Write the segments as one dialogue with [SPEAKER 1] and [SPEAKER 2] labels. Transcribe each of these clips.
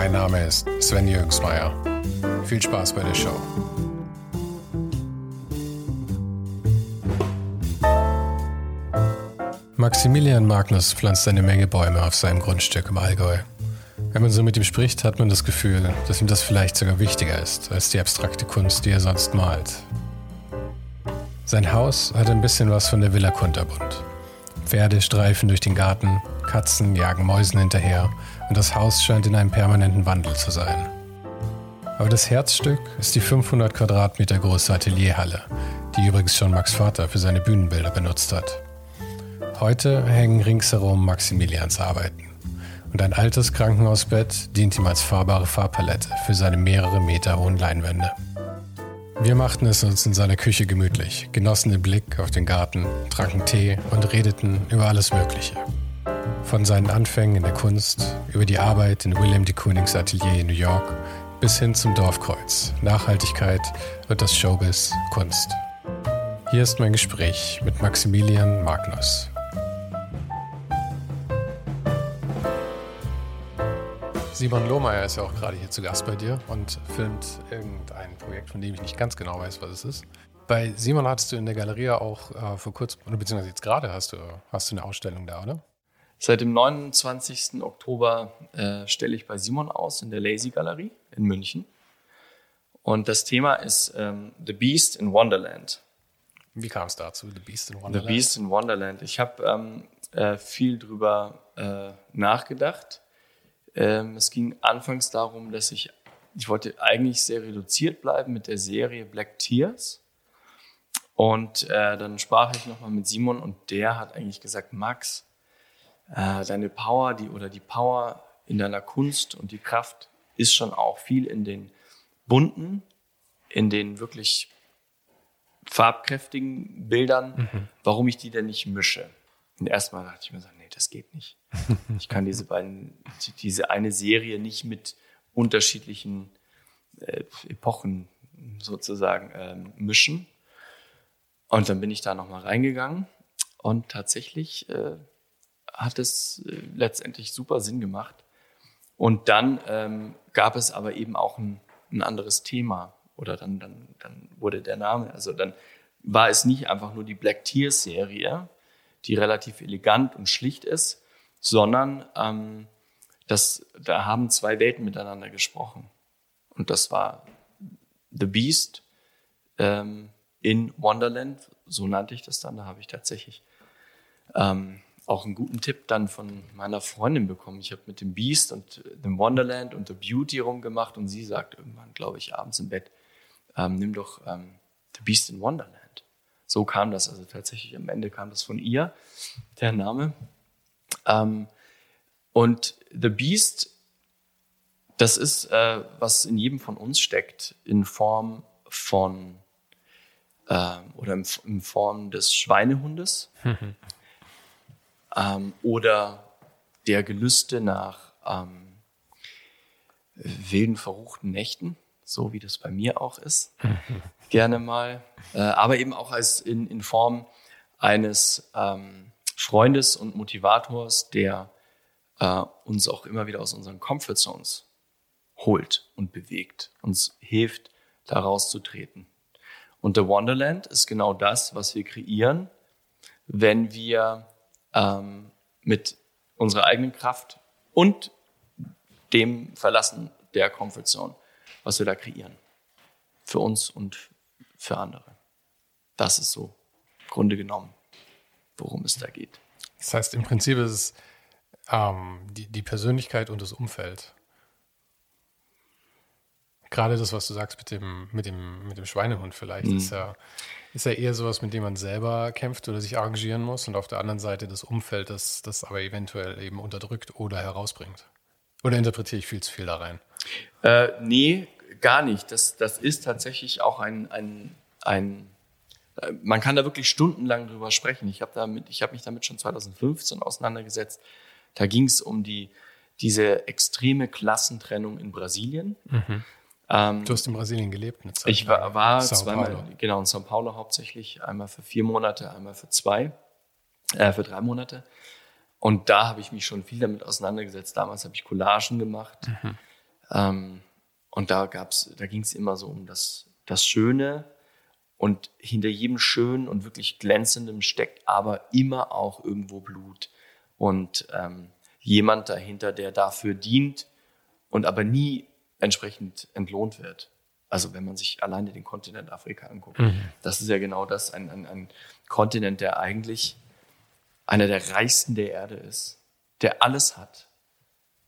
[SPEAKER 1] Mein Name ist Sven Jürgensmeier. Viel Spaß bei der Show. Maximilian Magnus pflanzt eine Menge Bäume auf seinem Grundstück im Allgäu. Wenn man so mit ihm spricht, hat man das Gefühl, dass ihm das vielleicht sogar wichtiger ist als die abstrakte Kunst, die er sonst malt. Sein Haus hat ein bisschen was von der Villa Kunterbund. Pferde streifen durch den Garten, Katzen jagen Mäusen hinterher und das Haus scheint in einem permanenten Wandel zu sein. Aber das Herzstück ist die 500 Quadratmeter große Atelierhalle, die übrigens schon Max Vater für seine Bühnenbilder benutzt hat. Heute hängen ringsherum Maximilians Arbeiten. Und ein altes Krankenhausbett dient ihm als fahrbare Farbpalette für seine mehrere Meter hohen Leinwände. Wir machten es uns in seiner Küche gemütlich, genossen den Blick auf den Garten, tranken Tee und redeten über alles Mögliche. Von seinen Anfängen in der Kunst, über die Arbeit in William de Koonings Atelier in New York bis hin zum Dorfkreuz, Nachhaltigkeit und das Showbiz Kunst. Hier ist mein Gespräch mit Maximilian Magnus. Simon Lohmeier ist ja auch gerade hier zu Gast bei dir und filmt irgendein Projekt, von dem ich nicht ganz genau weiß, was es ist. Bei Simon hattest du in der Galerie auch äh, vor kurzem, oder beziehungsweise jetzt gerade hast du, hast du eine Ausstellung da, oder?
[SPEAKER 2] Seit dem 29. Oktober äh, stelle ich bei Simon aus in der Lazy Galerie in München. Und das Thema ist ähm, The Beast in Wonderland.
[SPEAKER 1] Wie kam es dazu,
[SPEAKER 2] The Beast in Wonderland? The Beast in Wonderland. Ich habe ähm, äh, viel drüber äh, nachgedacht. Ähm, es ging anfangs darum, dass ich, ich wollte eigentlich sehr reduziert bleiben mit der Serie Black Tears. Und äh, dann sprach ich nochmal mit Simon und der hat eigentlich gesagt, Max, äh, deine Power die, oder die Power in deiner Kunst und die Kraft ist schon auch viel in den bunten, in den wirklich farbkräftigen Bildern, mhm. warum ich die denn nicht mische. Und erstmal dachte ich mir so, das geht nicht. Ich kann diese beiden, diese eine Serie nicht mit unterschiedlichen äh, Epochen sozusagen ähm, mischen. Und dann bin ich da nochmal reingegangen und tatsächlich äh, hat es äh, letztendlich super Sinn gemacht. Und dann ähm, gab es aber eben auch ein, ein anderes Thema. Oder dann, dann, dann wurde der Name, also dann war es nicht einfach nur die Black Tears Serie, die relativ elegant und schlicht ist, sondern ähm, das, da haben zwei Welten miteinander gesprochen. Und das war The Beast ähm, in Wonderland, so nannte ich das dann. Da habe ich tatsächlich ähm, auch einen guten Tipp dann von meiner Freundin bekommen. Ich habe mit dem Beast und dem Wonderland und The Beauty rumgemacht und sie sagt irgendwann, glaube ich, abends im Bett, ähm, nimm doch ähm, The Beast in Wonderland. So kam das, also tatsächlich am Ende kam das von ihr, der Name. Ähm, und The Beast, das ist, äh, was in jedem von uns steckt, in Form von äh, oder in, in Form des Schweinehundes. ähm, oder der Gelüste nach ähm, wilden, verruchten Nächten, so wie das bei mir auch ist, gerne mal, äh, aber eben auch als in, in Form eines ähm, Freundes und Motivators, der äh, uns auch immer wieder aus unseren Comfort Zones holt und bewegt, uns hilft, da rauszutreten. Und The Wonderland ist genau das, was wir kreieren, wenn wir ähm, mit unserer eigenen Kraft und dem Verlassen der Comfort Zone, was wir da kreieren. Für uns und für andere. Das ist so, im Grunde genommen, worum es da geht.
[SPEAKER 1] Das heißt, im Prinzip ist es ähm, die, die Persönlichkeit und das Umfeld. Gerade das, was du sagst mit dem, mit dem, mit dem Schweinehund vielleicht, mhm. ist, ja, ist ja eher sowas, mit dem man selber kämpft oder sich arrangieren muss und auf der anderen Seite das Umfeld, das das aber eventuell eben unterdrückt oder herausbringt. Oder interpretiere ich viel zu viel da rein?
[SPEAKER 2] Äh, nee, gar nicht. Das, das ist tatsächlich auch ein, ein, ein man kann da wirklich stundenlang drüber sprechen. Ich habe habe mich damit schon 2015 auseinandergesetzt. Da ging es um die, diese extreme Klassentrennung in Brasilien.
[SPEAKER 1] Mhm. Ähm, du hast in Brasilien gelebt
[SPEAKER 2] eine Zeit. Ich war, war zweimal, Paulo. genau, in São Paulo hauptsächlich, einmal für vier Monate, einmal für zwei, äh, für drei Monate. Und da habe ich mich schon viel damit auseinandergesetzt. Damals habe ich Collagen gemacht. Mhm. Ähm, und da gab's, da ging es immer so um das, das Schöne. Und hinter jedem Schönen und wirklich Glänzendem steckt aber immer auch irgendwo Blut. Und ähm, jemand dahinter, der dafür dient und aber nie entsprechend entlohnt wird. Also wenn man sich alleine den Kontinent Afrika anguckt. Mhm. Das ist ja genau das, ein, ein, ein Kontinent, der eigentlich einer der reichsten der Erde ist, der alles hat.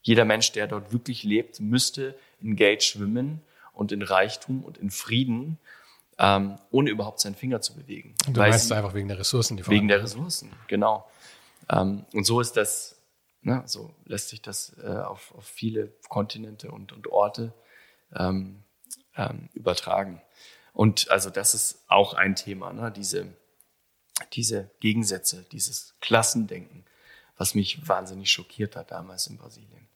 [SPEAKER 2] Jeder Mensch, der dort wirklich lebt, müsste in Geld schwimmen und in Reichtum und in Frieden, ähm, ohne überhaupt seinen Finger zu bewegen.
[SPEAKER 1] Du meinst sie, einfach wegen der Ressourcen,
[SPEAKER 2] die Wegen der Ressourcen, genau. Ähm, und so ist das, ne, so lässt sich das äh, auf, auf viele Kontinente und, und Orte ähm, ähm, übertragen. Und also das ist auch ein Thema, ne, diese, diese Gegensätze, dieses Klassendenken, was mich wahnsinnig schockiert hat damals in Brasilien.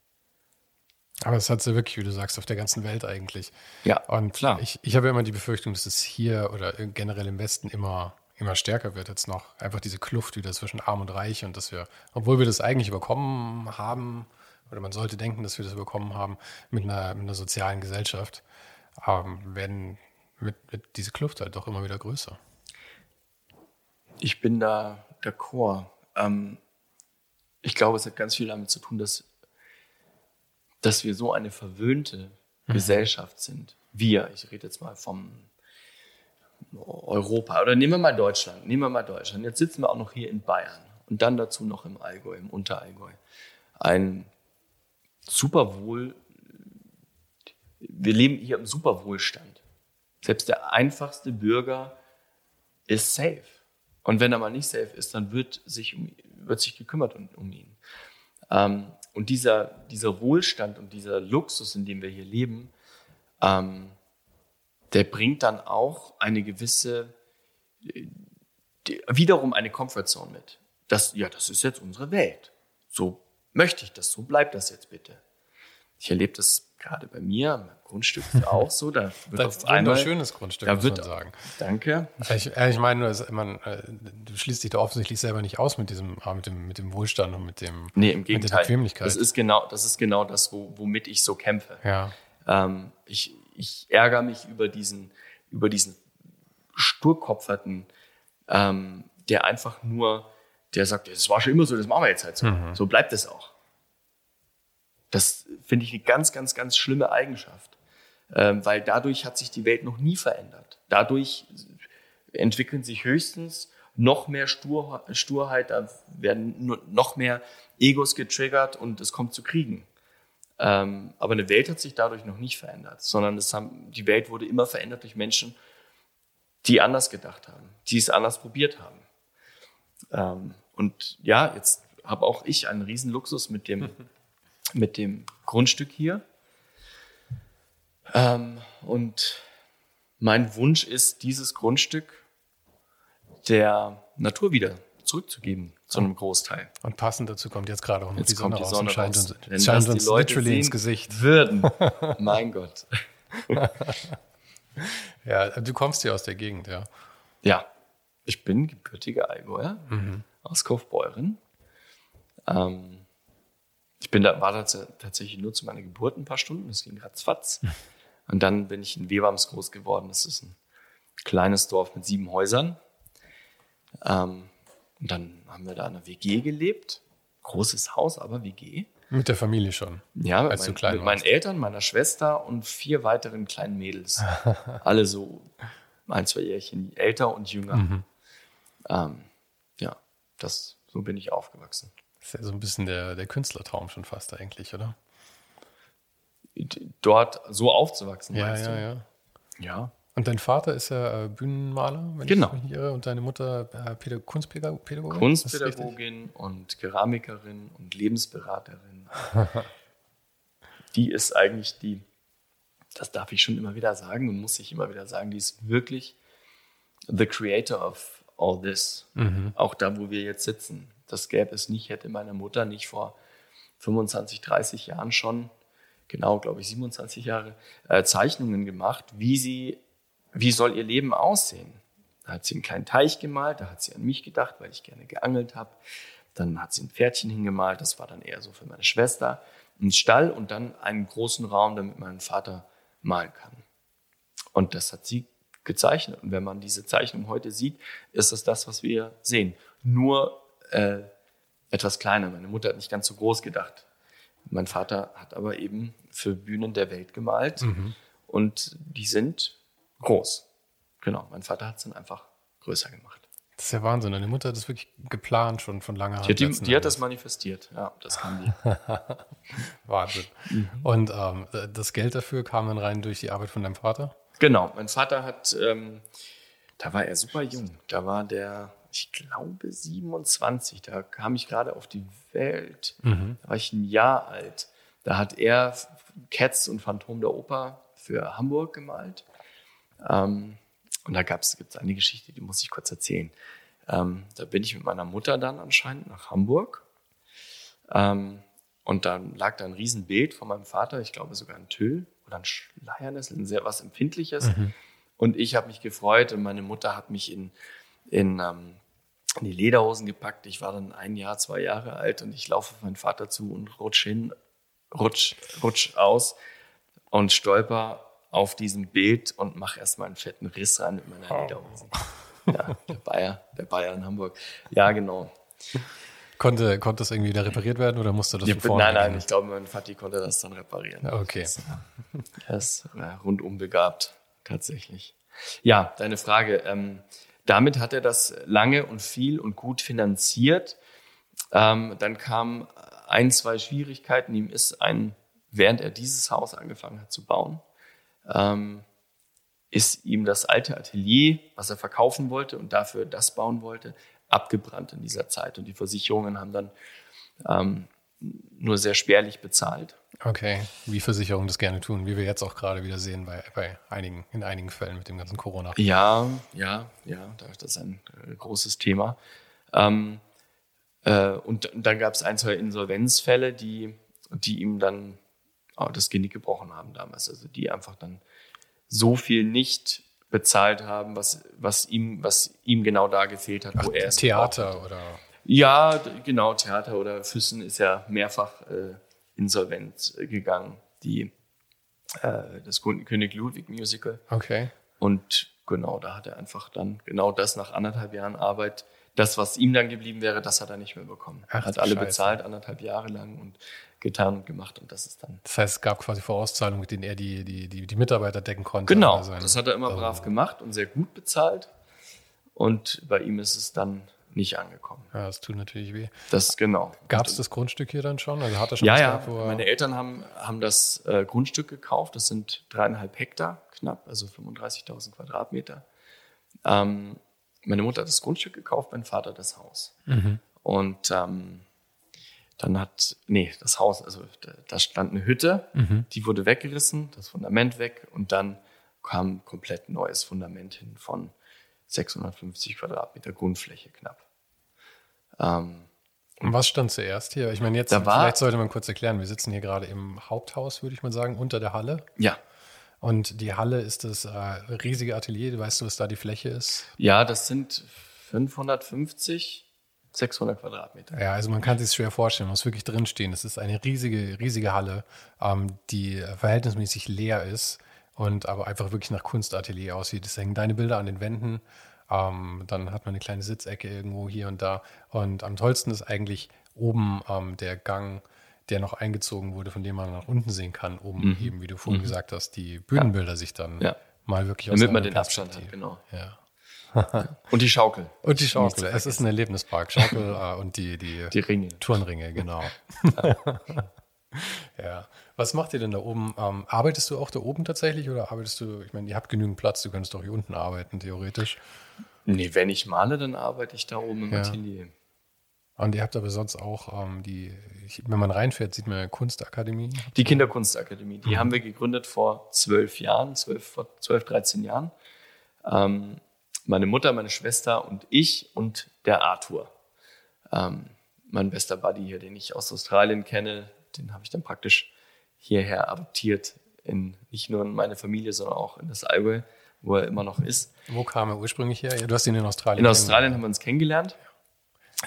[SPEAKER 1] Aber es hat sie wirklich, wie du sagst, auf der ganzen Welt eigentlich.
[SPEAKER 2] Ja,
[SPEAKER 1] und klar. Ich, ich habe ja immer die Befürchtung, dass es hier oder generell im Westen immer, immer stärker wird jetzt noch. Einfach diese Kluft wieder zwischen Arm und Reich und dass wir, obwohl wir das eigentlich überkommen haben, oder man sollte denken, dass wir das überkommen haben mit einer, mit einer sozialen Gesellschaft, ähm, werden mit, mit diese Kluft halt doch immer wieder größer.
[SPEAKER 2] Ich bin da d'accord. Ähm, ich glaube, es hat ganz viel damit zu tun, dass, dass wir so eine verwöhnte mhm. Gesellschaft sind. Wir, ich rede jetzt mal vom Europa oder nehmen wir mal Deutschland. Nehmen wir mal Deutschland. Jetzt sitzen wir auch noch hier in Bayern und dann dazu noch im Allgäu, im Unterallgäu. Ein super wohl, wir leben hier im super Wohlstand. Selbst der einfachste Bürger ist safe. Und wenn er mal nicht safe ist, dann wird sich, um, wird sich gekümmert um, um ihn. Ähm, und dieser, dieser Wohlstand und dieser Luxus, in dem wir hier leben, ähm, der bringt dann auch eine gewisse, die, wiederum eine Comfortzone mit. Das, ja, das ist jetzt unsere Welt. So möchte ich das, so bleibt das jetzt bitte. Ich erlebe das gerade bei mir, Grundstück ist auch so. Da
[SPEAKER 1] wird das auf einmal, ein schönes Grundstück,
[SPEAKER 2] da wird, sagen. Danke.
[SPEAKER 1] Ich, ich meine, nur, man, äh, du schließt dich da offensichtlich selber nicht aus mit diesem, ah, mit dem, mit dem Wohlstand und mit dem,
[SPEAKER 2] nee, im Gegenteil.
[SPEAKER 1] mit der Bequemlichkeit.
[SPEAKER 2] Das ist genau, das ist genau das, wo, womit ich so kämpfe.
[SPEAKER 1] Ja.
[SPEAKER 2] Ähm, ich, ich ärgere mich über diesen, über diesen sturkopferten, ähm, der einfach nur, der sagt, es war schon immer so, das machen wir jetzt halt so. Mhm. So bleibt es auch. Das finde ich eine ganz, ganz, ganz schlimme Eigenschaft, ähm, weil dadurch hat sich die Welt noch nie verändert. Dadurch entwickeln sich höchstens noch mehr Stur, Sturheit, da werden noch mehr Egos getriggert und es kommt zu Kriegen. Ähm, aber eine Welt hat sich dadurch noch nicht verändert, sondern haben, die Welt wurde immer verändert durch Menschen, die anders gedacht haben, die es anders probiert haben. Ähm, und ja, jetzt habe auch ich einen riesen Luxus mit dem mit dem Grundstück hier. Ähm, und mein Wunsch ist, dieses Grundstück der Natur wieder zurückzugeben, zu einem Großteil.
[SPEAKER 1] Und passend dazu kommt jetzt gerade auch
[SPEAKER 2] noch jetzt die Sonne, kommt die Sonne raus scheint
[SPEAKER 1] uns, Wenn scheint uns literally ins Gesicht.
[SPEAKER 2] Würden. mein Gott.
[SPEAKER 1] ja, du kommst hier aus der Gegend, ja.
[SPEAKER 2] Ja, ich bin gebürtiger Allgäuer mhm. aus Kaufbeuren. Ähm, bin da, war da tatsächlich nur zu meiner Geburt ein paar Stunden, das ging ratzfatz. Und dann bin ich in Webams groß geworden. Das ist ein kleines Dorf mit sieben Häusern. Ähm, und dann haben wir da in einer WG gelebt. Großes Haus, aber WG.
[SPEAKER 1] Mit der Familie schon.
[SPEAKER 2] Ja, mit, mein, mit meinen Eltern, meiner Schwester und vier weiteren kleinen Mädels. Alle so ein, zwei Jährchen älter und jünger. Mhm. Ähm, ja, das, so bin ich aufgewachsen.
[SPEAKER 1] Das ist ja so ein bisschen der, der Künstlertraum schon fast eigentlich, oder?
[SPEAKER 2] Dort so aufzuwachsen,
[SPEAKER 1] ja, meinst ja,
[SPEAKER 2] du?
[SPEAKER 1] Ja,
[SPEAKER 2] ja.
[SPEAKER 1] Und dein Vater ist ja äh, Bühnenmaler,
[SPEAKER 2] wenn genau. ich
[SPEAKER 1] mich nicht irre, und deine Mutter äh, Pädag Kunstpädagogin?
[SPEAKER 2] Kunstpädagogin und Keramikerin und Lebensberaterin. die ist eigentlich die, das darf ich schon immer wieder sagen und muss ich immer wieder sagen, die ist wirklich the creator of all this. Mhm. Auch da, wo wir jetzt sitzen. Das gäbe es nicht, hätte meine Mutter nicht vor 25, 30 Jahren schon, genau, glaube ich, 27 Jahre, äh, Zeichnungen gemacht, wie sie wie soll ihr Leben aussehen? Da hat sie einen kleinen Teich gemalt, da hat sie an mich gedacht, weil ich gerne geangelt habe. Dann hat sie ein Pferdchen hingemalt, das war dann eher so für meine Schwester. Einen Stall und dann einen großen Raum, damit mein Vater malen kann. Und das hat sie gezeichnet. Und wenn man diese Zeichnung heute sieht, ist das das, was wir sehen. Nur äh, etwas kleiner. Meine Mutter hat nicht ganz so groß gedacht. Mein Vater hat aber eben für Bühnen der Welt gemalt. Mhm. Und die sind groß. Genau, mein Vater hat es dann einfach größer gemacht.
[SPEAKER 1] Das ist ja Wahnsinn. Deine Mutter hat das wirklich geplant schon von langer
[SPEAKER 2] Hand. Die, die, die hat das manifestiert, ja, das kann die.
[SPEAKER 1] Wahnsinn. Mhm. Und ähm, das Geld dafür kam dann rein durch die Arbeit von deinem Vater?
[SPEAKER 2] Genau, mein Vater hat, ähm, da war er super jung. Da war der, ich glaube, 27. Da kam ich gerade auf die Welt. Mhm. Da war ich ein Jahr alt. Da hat er Cats und Phantom der Oper für Hamburg gemalt. Ähm, und da gibt es eine Geschichte, die muss ich kurz erzählen. Ähm, da bin ich mit meiner Mutter dann anscheinend nach Hamburg. Ähm, und dann lag da ein Riesenbild von meinem Vater, ich glaube sogar ein Tüll oder ein Schleiernes, ein sehr was Empfindliches. Mhm. Und ich habe mich gefreut und meine Mutter hat mich in, in, ähm, in die Lederhosen gepackt. Ich war dann ein Jahr, zwei Jahre alt und ich laufe auf meinen Vater zu und rutsch hin, rutsch, rutsch aus und stolper auf diesem Bild und mache erstmal einen fetten Riss rein mit meiner Lederhose. Ja, der Bayer, der Bayer in Hamburg. Ja, genau.
[SPEAKER 1] Konnte, konnte das irgendwie wieder repariert werden oder musste das
[SPEAKER 2] ja, von Nein, nein, ich glaube, mein Vati konnte das dann reparieren.
[SPEAKER 1] Okay.
[SPEAKER 2] Das, er ist äh, rundum begabt, tatsächlich. Ja, deine Frage. Ähm, damit hat er das lange und viel und gut finanziert. Ähm, dann kamen ein, zwei Schwierigkeiten. Ihm ist ein, während er dieses Haus angefangen hat zu bauen, ähm, ist ihm das alte Atelier, was er verkaufen wollte und dafür das bauen wollte, abgebrannt in dieser Zeit. Und die Versicherungen haben dann ähm, nur sehr spärlich bezahlt.
[SPEAKER 1] Okay, wie Versicherungen das gerne tun, wie wir jetzt auch gerade wieder sehen bei, bei einigen, in einigen Fällen mit dem ganzen Corona.
[SPEAKER 2] Ja, ja, ja, das ist ein äh, großes Thema. Ähm, äh, und dann gab es ein, zwei Insolvenzfälle, die, die ihm dann das Genick gebrochen haben damals. Also die einfach dann so viel nicht bezahlt haben, was, was, ihm, was ihm genau da gefehlt hat,
[SPEAKER 1] Ach, wo er es Theater oder?
[SPEAKER 2] Ja, genau, Theater oder Füssen ist ja mehrfach äh, insolvent gegangen. Die, äh, das König Ludwig Musical.
[SPEAKER 1] Okay.
[SPEAKER 2] Und genau, da hat er einfach dann genau das nach anderthalb Jahren Arbeit das, was ihm dann geblieben wäre, das hat er nicht mehr bekommen. Ach, er hat alle Scheiße. bezahlt, anderthalb Jahre lang und getan und gemacht und das ist dann.
[SPEAKER 1] Das heißt, es gab quasi Vorauszahlungen, mit denen er die, die, die, die Mitarbeiter decken konnte.
[SPEAKER 2] Genau, das hat er immer also, brav gemacht und sehr gut bezahlt. Und bei ihm ist es dann nicht angekommen.
[SPEAKER 1] Ja, das tut natürlich weh.
[SPEAKER 2] Das genau.
[SPEAKER 1] Gab es das Grundstück hier dann schon? Also hat er schon
[SPEAKER 2] ja, ja. Gehabt, Meine Eltern haben, haben das äh, Grundstück gekauft. Das sind dreieinhalb Hektar knapp, also 35.000 Quadratmeter. Ähm, meine Mutter hat das Grundstück gekauft, mein Vater das Haus. Mhm. Und ähm, dann hat, nee, das Haus, also da stand eine Hütte, mhm. die wurde weggerissen, das Fundament weg und dann kam ein komplett neues Fundament hin von 650 Quadratmeter Grundfläche knapp.
[SPEAKER 1] Ähm, und was stand zuerst hier? Ich meine, jetzt,
[SPEAKER 2] war,
[SPEAKER 1] vielleicht sollte man kurz erklären, wir sitzen hier gerade im Haupthaus, würde ich mal sagen, unter der Halle.
[SPEAKER 2] Ja.
[SPEAKER 1] Und die Halle ist das äh, riesige Atelier. Weißt du, was da die Fläche ist?
[SPEAKER 2] Ja, das sind 550 600 Quadratmeter.
[SPEAKER 1] Ja, also man kann sich schwer vorstellen, man muss wirklich drinstehen. Es ist eine riesige, riesige Halle, ähm, die verhältnismäßig leer ist und aber einfach wirklich nach Kunstatelier aussieht. Es hängen deine Bilder an den Wänden. Ähm, dann hat man eine kleine Sitzecke irgendwo hier und da. Und am tollsten ist eigentlich oben ähm, der Gang, der noch eingezogen wurde, von dem man nach unten sehen kann, um mhm. eben, wie du vorhin mhm. gesagt hast, die Bühnenbilder ja. sich dann ja. mal wirklich
[SPEAKER 2] Damit man den Abstand hat, genau. Ja. und die Schaukel.
[SPEAKER 1] Und die Schaukel. Es ist ein Erlebnispark. Schaukel äh, und die, die,
[SPEAKER 2] die Ringe.
[SPEAKER 1] Turnringe, genau. ja. Was macht ihr denn da oben? Ähm, arbeitest du auch da oben tatsächlich oder arbeitest du, ich meine, ihr habt genügend Platz, du könntest doch hier unten arbeiten, theoretisch.
[SPEAKER 2] Nee, wenn ich male, dann arbeite ich da oben im ja. Atelier.
[SPEAKER 1] Und ihr habt aber sonst auch ähm, die, wenn man reinfährt, sieht man Kunstakademie.
[SPEAKER 2] Die Kinderkunstakademie, die mhm. haben wir gegründet vor zwölf Jahren, zwölf, vor zwölf, dreizehn Jahren. Ähm, meine Mutter, meine Schwester und ich und der Arthur. Ähm, mein bester Buddy hier, den ich aus Australien kenne, den habe ich dann praktisch hierher adoptiert, in, nicht nur in meine Familie, sondern auch in das Allgäu, wo er immer noch ist.
[SPEAKER 1] Wo kam er ursprünglich her? Du hast ihn in Australien
[SPEAKER 2] In Australien haben wir uns kennengelernt.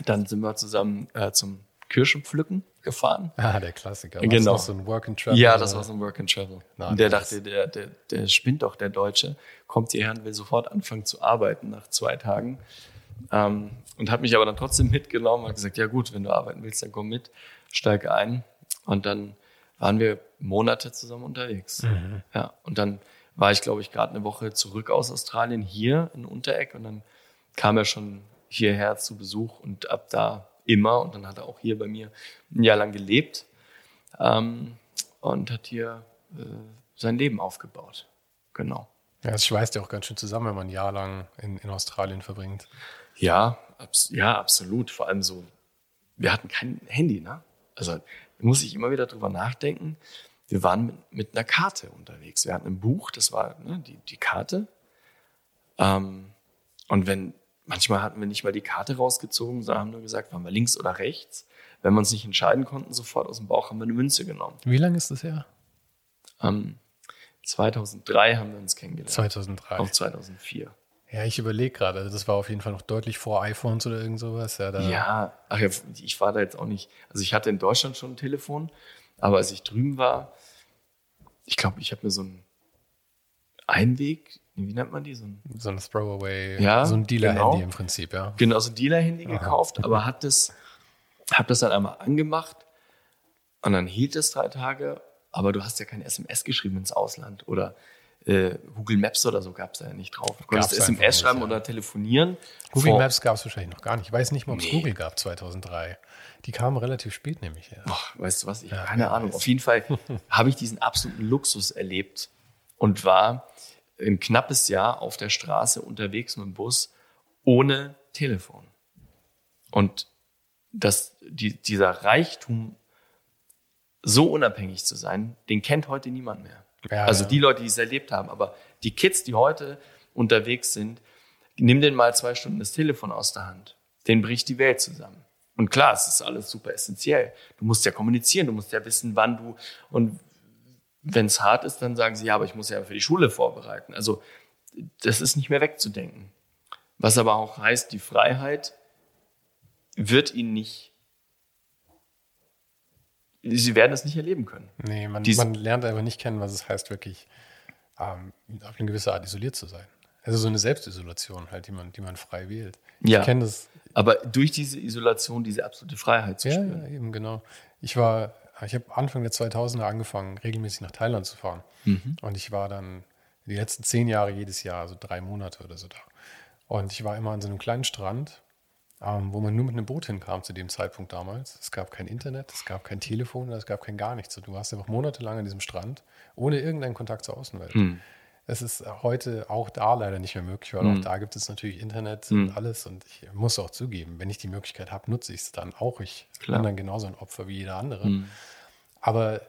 [SPEAKER 2] Dann sind wir zusammen äh, zum Kirschenpflücken gefahren.
[SPEAKER 1] Ah, der Klassiker.
[SPEAKER 2] Genau.
[SPEAKER 1] so ein Work and Travel?
[SPEAKER 2] Ja, das war so ein Work and Travel. Na, und der dachte, der, der, der spinnt doch, der Deutsche, kommt hierher und will sofort anfangen zu arbeiten nach zwei Tagen. Ähm, und hat mich aber dann trotzdem mitgenommen und gesagt, ja gut, wenn du arbeiten willst, dann komm mit, steige ein. Und dann waren wir Monate zusammen unterwegs. Mhm. Ja, und dann war ich, glaube ich, gerade eine Woche zurück aus Australien hier in Untereck und dann kam er schon hierher zu Besuch und ab da immer und dann hat er auch hier bei mir ein Jahr lang gelebt ähm, und hat hier äh, sein Leben aufgebaut. Genau.
[SPEAKER 1] Ja, es schweißt ja auch ganz schön zusammen, wenn man ein Jahr lang in, in Australien verbringt.
[SPEAKER 2] Ja, abs ja, absolut. Vor allem so, wir hatten kein Handy, ne? Also muss ich immer wieder drüber nachdenken. Wir waren mit, mit einer Karte unterwegs. Wir hatten ein Buch, das war ne, die, die Karte. Ähm, und wenn, manchmal hatten wir nicht mal die Karte rausgezogen, sondern haben nur gesagt, waren wir links oder rechts. Wenn wir uns nicht entscheiden konnten, sofort aus dem Bauch haben wir eine Münze genommen.
[SPEAKER 1] Wie lange ist das her?
[SPEAKER 2] Ähm, 2003 haben wir uns kennengelernt.
[SPEAKER 1] 2003.
[SPEAKER 2] Auf 2004.
[SPEAKER 1] Ja, ich überlege gerade, also das war auf jeden Fall noch deutlich vor iPhones oder irgend sowas.
[SPEAKER 2] Ja, ja, ach ja, ich war da jetzt auch nicht, also ich hatte in Deutschland schon ein Telefon, aber als ich drüben war, ich glaube, ich habe mir so ein Einweg, wie nennt man die?
[SPEAKER 1] So ein, so ein Throwaway,
[SPEAKER 2] ja,
[SPEAKER 1] so ein Dealer-Handy genau, im Prinzip, ja.
[SPEAKER 2] Genau, so ein Dealer-Handy gekauft, aber hat das, habe das dann einmal angemacht und dann hielt es drei Tage, aber du hast ja kein SMS geschrieben ins Ausland oder äh, Google Maps oder so gab es ja nicht drauf. Du konntest SMS schreiben ja. oder telefonieren.
[SPEAKER 1] Google Vor Maps gab es wahrscheinlich noch gar nicht. Ich weiß nicht mal, ob es nee. Google gab 2003. Die kamen relativ spät nämlich. Ja.
[SPEAKER 2] Ach, weißt du was? Ich ja, keine Ahnung. Auf jeden Fall habe ich diesen absoluten Luxus erlebt und war ein knappes Jahr auf der Straße unterwegs mit dem Bus ohne Telefon. Und dass die, dieser Reichtum, so unabhängig zu sein, den kennt heute niemand mehr. Ja, also ja. die Leute, die es erlebt haben. Aber die Kids, die heute unterwegs sind, nimm denen mal zwei Stunden das Telefon aus der Hand. Den bricht die Welt zusammen. Und klar, es ist alles super essentiell. Du musst ja kommunizieren, du musst ja wissen, wann du und wenn es hart ist, dann sagen sie, ja, aber ich muss ja für die Schule vorbereiten. Also das ist nicht mehr wegzudenken. Was aber auch heißt, die Freiheit wird ihnen nicht sie werden es nicht erleben können.
[SPEAKER 1] Nee, man, man lernt einfach nicht kennen, was es heißt, wirklich ähm, auf eine gewisse Art isoliert zu sein. Also so eine Selbstisolation halt, die man, die man frei wählt.
[SPEAKER 2] Ich ja, kenne das. Aber durch diese Isolation diese absolute Freiheit zu
[SPEAKER 1] ja,
[SPEAKER 2] spüren.
[SPEAKER 1] Ja, eben genau. Ich war, ich habe Anfang der 2000er angefangen, regelmäßig nach Thailand zu fahren. Mhm. Und ich war dann die letzten zehn Jahre jedes Jahr, also drei Monate oder so da. Und ich war immer an so einem kleinen Strand ähm, wo man nur mit einem Boot hinkam zu dem Zeitpunkt damals. Es gab kein Internet, es gab kein Telefon, es gab kein gar nichts. Und du warst einfach monatelang an diesem Strand, ohne irgendeinen Kontakt zur Außenwelt. Hm. Es ist heute auch da leider nicht mehr möglich, weil hm. auch da gibt es natürlich Internet hm. und alles. Und ich muss auch zugeben, wenn ich die Möglichkeit habe, nutze ich es dann auch. Ich Klar. bin dann genauso ein Opfer wie jeder andere. Hm. Aber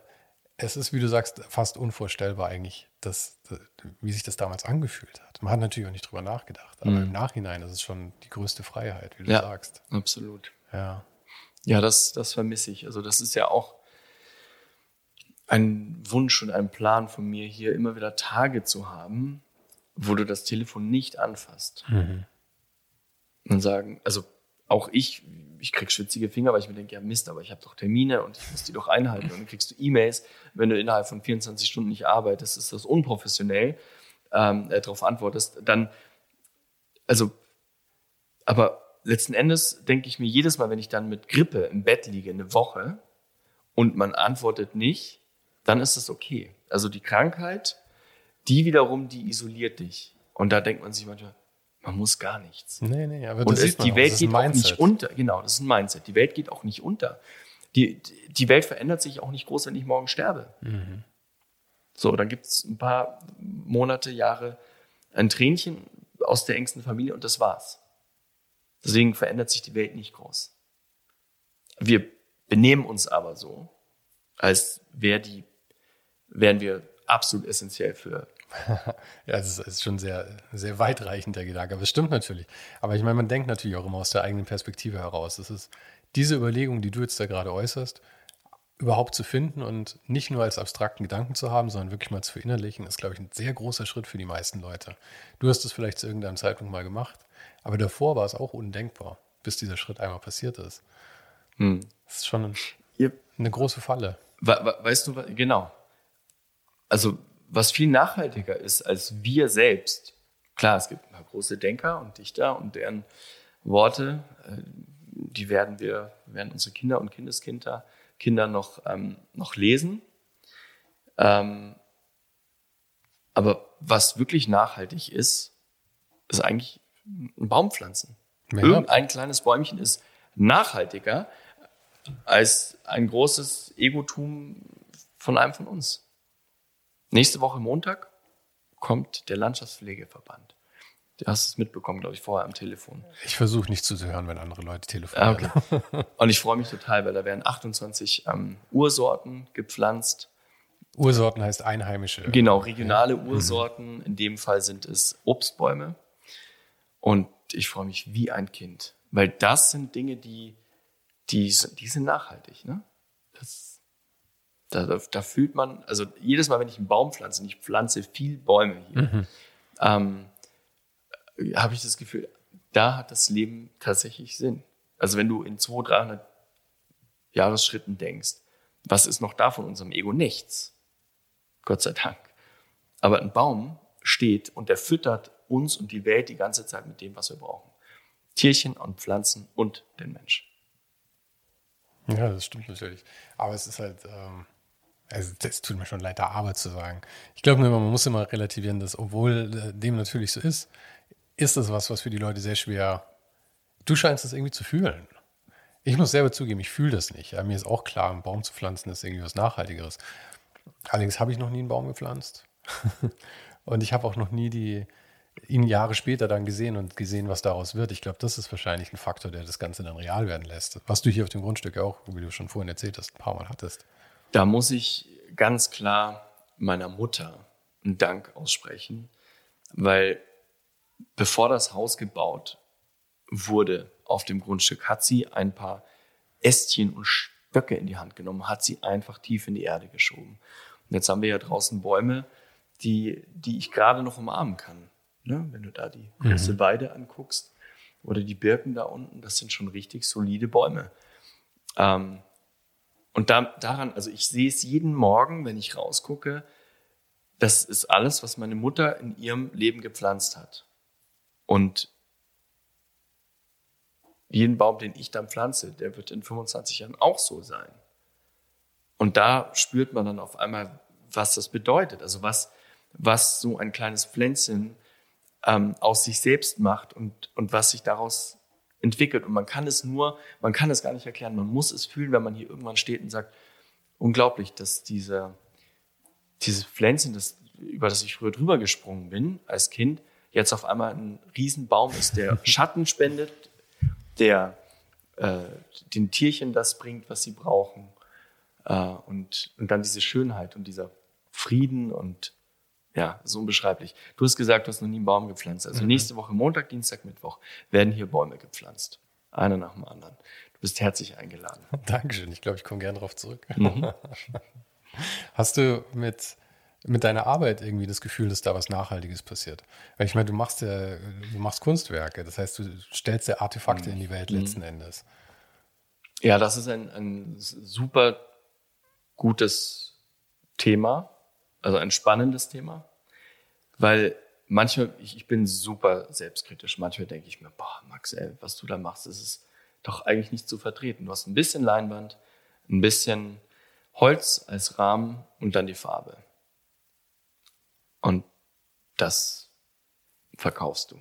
[SPEAKER 1] es ist, wie du sagst, fast unvorstellbar eigentlich, dass, wie sich das damals angefühlt hat. Man hat natürlich auch nicht drüber nachgedacht, aber mhm. im Nachhinein ist es schon die größte Freiheit, wie du
[SPEAKER 2] ja,
[SPEAKER 1] sagst.
[SPEAKER 2] Absolut.
[SPEAKER 1] Ja.
[SPEAKER 2] Ja, das, das vermisse ich. Also, das ist ja auch ein Wunsch und ein Plan von mir, hier immer wieder Tage zu haben, wo du das Telefon nicht anfasst. Mhm. Und sagen, also auch ich, ich krieg schwitzige Finger, weil ich mir denke, ja Mist, aber ich habe doch Termine und ich muss die doch einhalten. Und dann kriegst du E-Mails, wenn du innerhalb von 24 Stunden nicht arbeitest, ist das unprofessionell, ähm, äh, darauf antwortest. Dann, also, aber letzten Endes denke ich mir jedes Mal, wenn ich dann mit Grippe im Bett liege, eine Woche, und man antwortet nicht, dann ist es okay. Also die Krankheit, die wiederum, die isoliert dich. Und da denkt man sich manchmal, man muss gar nichts.
[SPEAKER 1] Nee, nee, aber
[SPEAKER 2] und
[SPEAKER 1] das
[SPEAKER 2] es,
[SPEAKER 1] sieht man
[SPEAKER 2] die. Welt geht auch nicht unter. Genau, das ist ein Mindset. Die Welt geht auch nicht unter. Die, die Welt verändert sich auch nicht groß, wenn ich morgen sterbe.
[SPEAKER 1] Mhm.
[SPEAKER 2] So, dann gibt es ein paar Monate, Jahre ein Tränchen aus der engsten Familie und das war's. Deswegen verändert sich die Welt nicht groß. Wir benehmen uns aber so, als wär die, wären wir absolut essentiell für.
[SPEAKER 1] Ja, das ist, ist schon sehr, sehr weitreichend, der Gedanke. Aber es stimmt natürlich. Aber ich meine, man denkt natürlich auch immer aus der eigenen Perspektive heraus. Das ist diese Überlegung, die du jetzt da gerade äußerst, überhaupt zu finden und nicht nur als abstrakten Gedanken zu haben, sondern wirklich mal zu verinnerlichen, ist, glaube ich, ein sehr großer Schritt für die meisten Leute. Du hast es vielleicht zu irgendeinem Zeitpunkt mal gemacht, aber davor war es auch undenkbar, bis dieser Schritt einmal passiert ist.
[SPEAKER 2] Hm.
[SPEAKER 1] Das ist schon eine große Falle.
[SPEAKER 2] we, we, weißt du, genau. Also, was viel nachhaltiger ist als wir selbst. Klar, es gibt ein paar große Denker und Dichter und deren Worte, äh, die werden wir, werden unsere Kinder und Kindeskinder Kinder noch, ähm, noch lesen. Ähm, aber was wirklich nachhaltig ist, ist eigentlich ein Baum pflanzen.
[SPEAKER 1] Ja.
[SPEAKER 2] Irgendein kleines Bäumchen ist nachhaltiger als ein großes Egotum von einem von uns. Nächste Woche Montag kommt der Landschaftspflegeverband. Du hast es mitbekommen, glaube ich, vorher am Telefon.
[SPEAKER 1] Ich versuche nicht zuzuhören, wenn andere Leute telefonieren.
[SPEAKER 2] Ah, okay. Und ich freue mich total, weil da werden 28 ähm, Ursorten gepflanzt.
[SPEAKER 1] Ursorten heißt einheimische.
[SPEAKER 2] Genau, regionale Ursorten. In dem Fall sind es Obstbäume. Und ich freue mich wie ein Kind, weil das sind Dinge, die, die, sind- die sind nachhaltig. Ne? Das, da, da, da fühlt man, also jedes Mal, wenn ich einen Baum pflanze, und ich pflanze viel Bäume hier, ähm, habe ich das Gefühl, da hat das Leben tatsächlich Sinn. Also wenn du in 200, 300 Jahresschritten denkst, was ist noch da von unserem Ego? Nichts. Gott sei Dank. Aber ein Baum steht und der füttert uns und die Welt die ganze Zeit mit dem, was wir brauchen. Tierchen und Pflanzen und den Mensch.
[SPEAKER 1] Ja, das stimmt natürlich. Aber es ist halt, ähm, also das tut mir schon leid, da aber zu sagen. Ich glaube nur, man muss immer relativieren, dass obwohl äh, dem natürlich so ist, ist das was, was für die Leute sehr schwer. Du scheinst es irgendwie zu fühlen. Ich muss selber zugeben, ich fühle das nicht. Mir ist auch klar, einen Baum zu pflanzen ist irgendwie was Nachhaltigeres. Allerdings habe ich noch nie einen Baum gepflanzt. und ich habe auch noch nie die, ihn Jahre später dann gesehen und gesehen, was daraus wird. Ich glaube, das ist wahrscheinlich ein Faktor, der das Ganze dann real werden lässt. Was du hier auf dem Grundstück auch, wie du schon vorhin erzählt hast, ein paar Mal hattest.
[SPEAKER 2] Da muss ich ganz klar meiner Mutter einen Dank aussprechen, weil bevor das Haus gebaut wurde auf dem Grundstück, hat sie ein paar Ästchen und Stöcke in die Hand genommen, hat sie einfach tief in die Erde geschoben. Und jetzt haben wir ja draußen Bäume, die, die ich gerade noch umarmen kann. Ne? Wenn du da die große Weide anguckst oder die Birken da unten, das sind schon richtig solide Bäume. Ähm, und da, daran, also ich sehe es jeden Morgen, wenn ich rausgucke, das ist alles, was meine Mutter in ihrem Leben gepflanzt hat. Und jeden Baum, den ich dann pflanze, der wird in 25 Jahren auch so sein. Und da spürt man dann auf einmal, was das bedeutet. Also was, was so ein kleines Pflänzchen ähm, aus sich selbst macht und, und was sich daraus entwickelt. Und man kann es nur, man kann es gar nicht erklären. Man muss es fühlen, wenn man hier irgendwann steht und sagt, unglaublich, dass diese, dieses Pflänzchen, das, über das ich früher drüber gesprungen bin als Kind, jetzt auf einmal ein Riesenbaum ist, der Schatten spendet, der äh, den Tierchen das bringt, was sie brauchen. Äh, und, und dann diese Schönheit und dieser Frieden und ja, so unbeschreiblich. Du hast gesagt, du hast noch nie einen Baum gepflanzt. Also nächste Woche, Montag, Dienstag, Mittwoch, werden hier Bäume gepflanzt. Einer nach dem anderen. Du bist herzlich eingeladen.
[SPEAKER 1] Dankeschön. Ich glaube, ich komme gern darauf zurück.
[SPEAKER 2] Mhm.
[SPEAKER 1] Hast du mit, mit deiner Arbeit irgendwie das Gefühl, dass da was Nachhaltiges passiert? Weil ich meine, du machst ja, du machst Kunstwerke. Das heißt, du stellst ja Artefakte in die Welt letzten Endes.
[SPEAKER 2] Ja, das ist ein, ein super gutes Thema, also ein spannendes Thema, weil manchmal, ich, ich bin super selbstkritisch, manchmal denke ich mir, boah, Max, ey, was du da machst, das ist doch eigentlich nicht zu vertreten. Du hast ein bisschen Leinwand, ein bisschen Holz als Rahmen und dann die Farbe. Und das verkaufst du.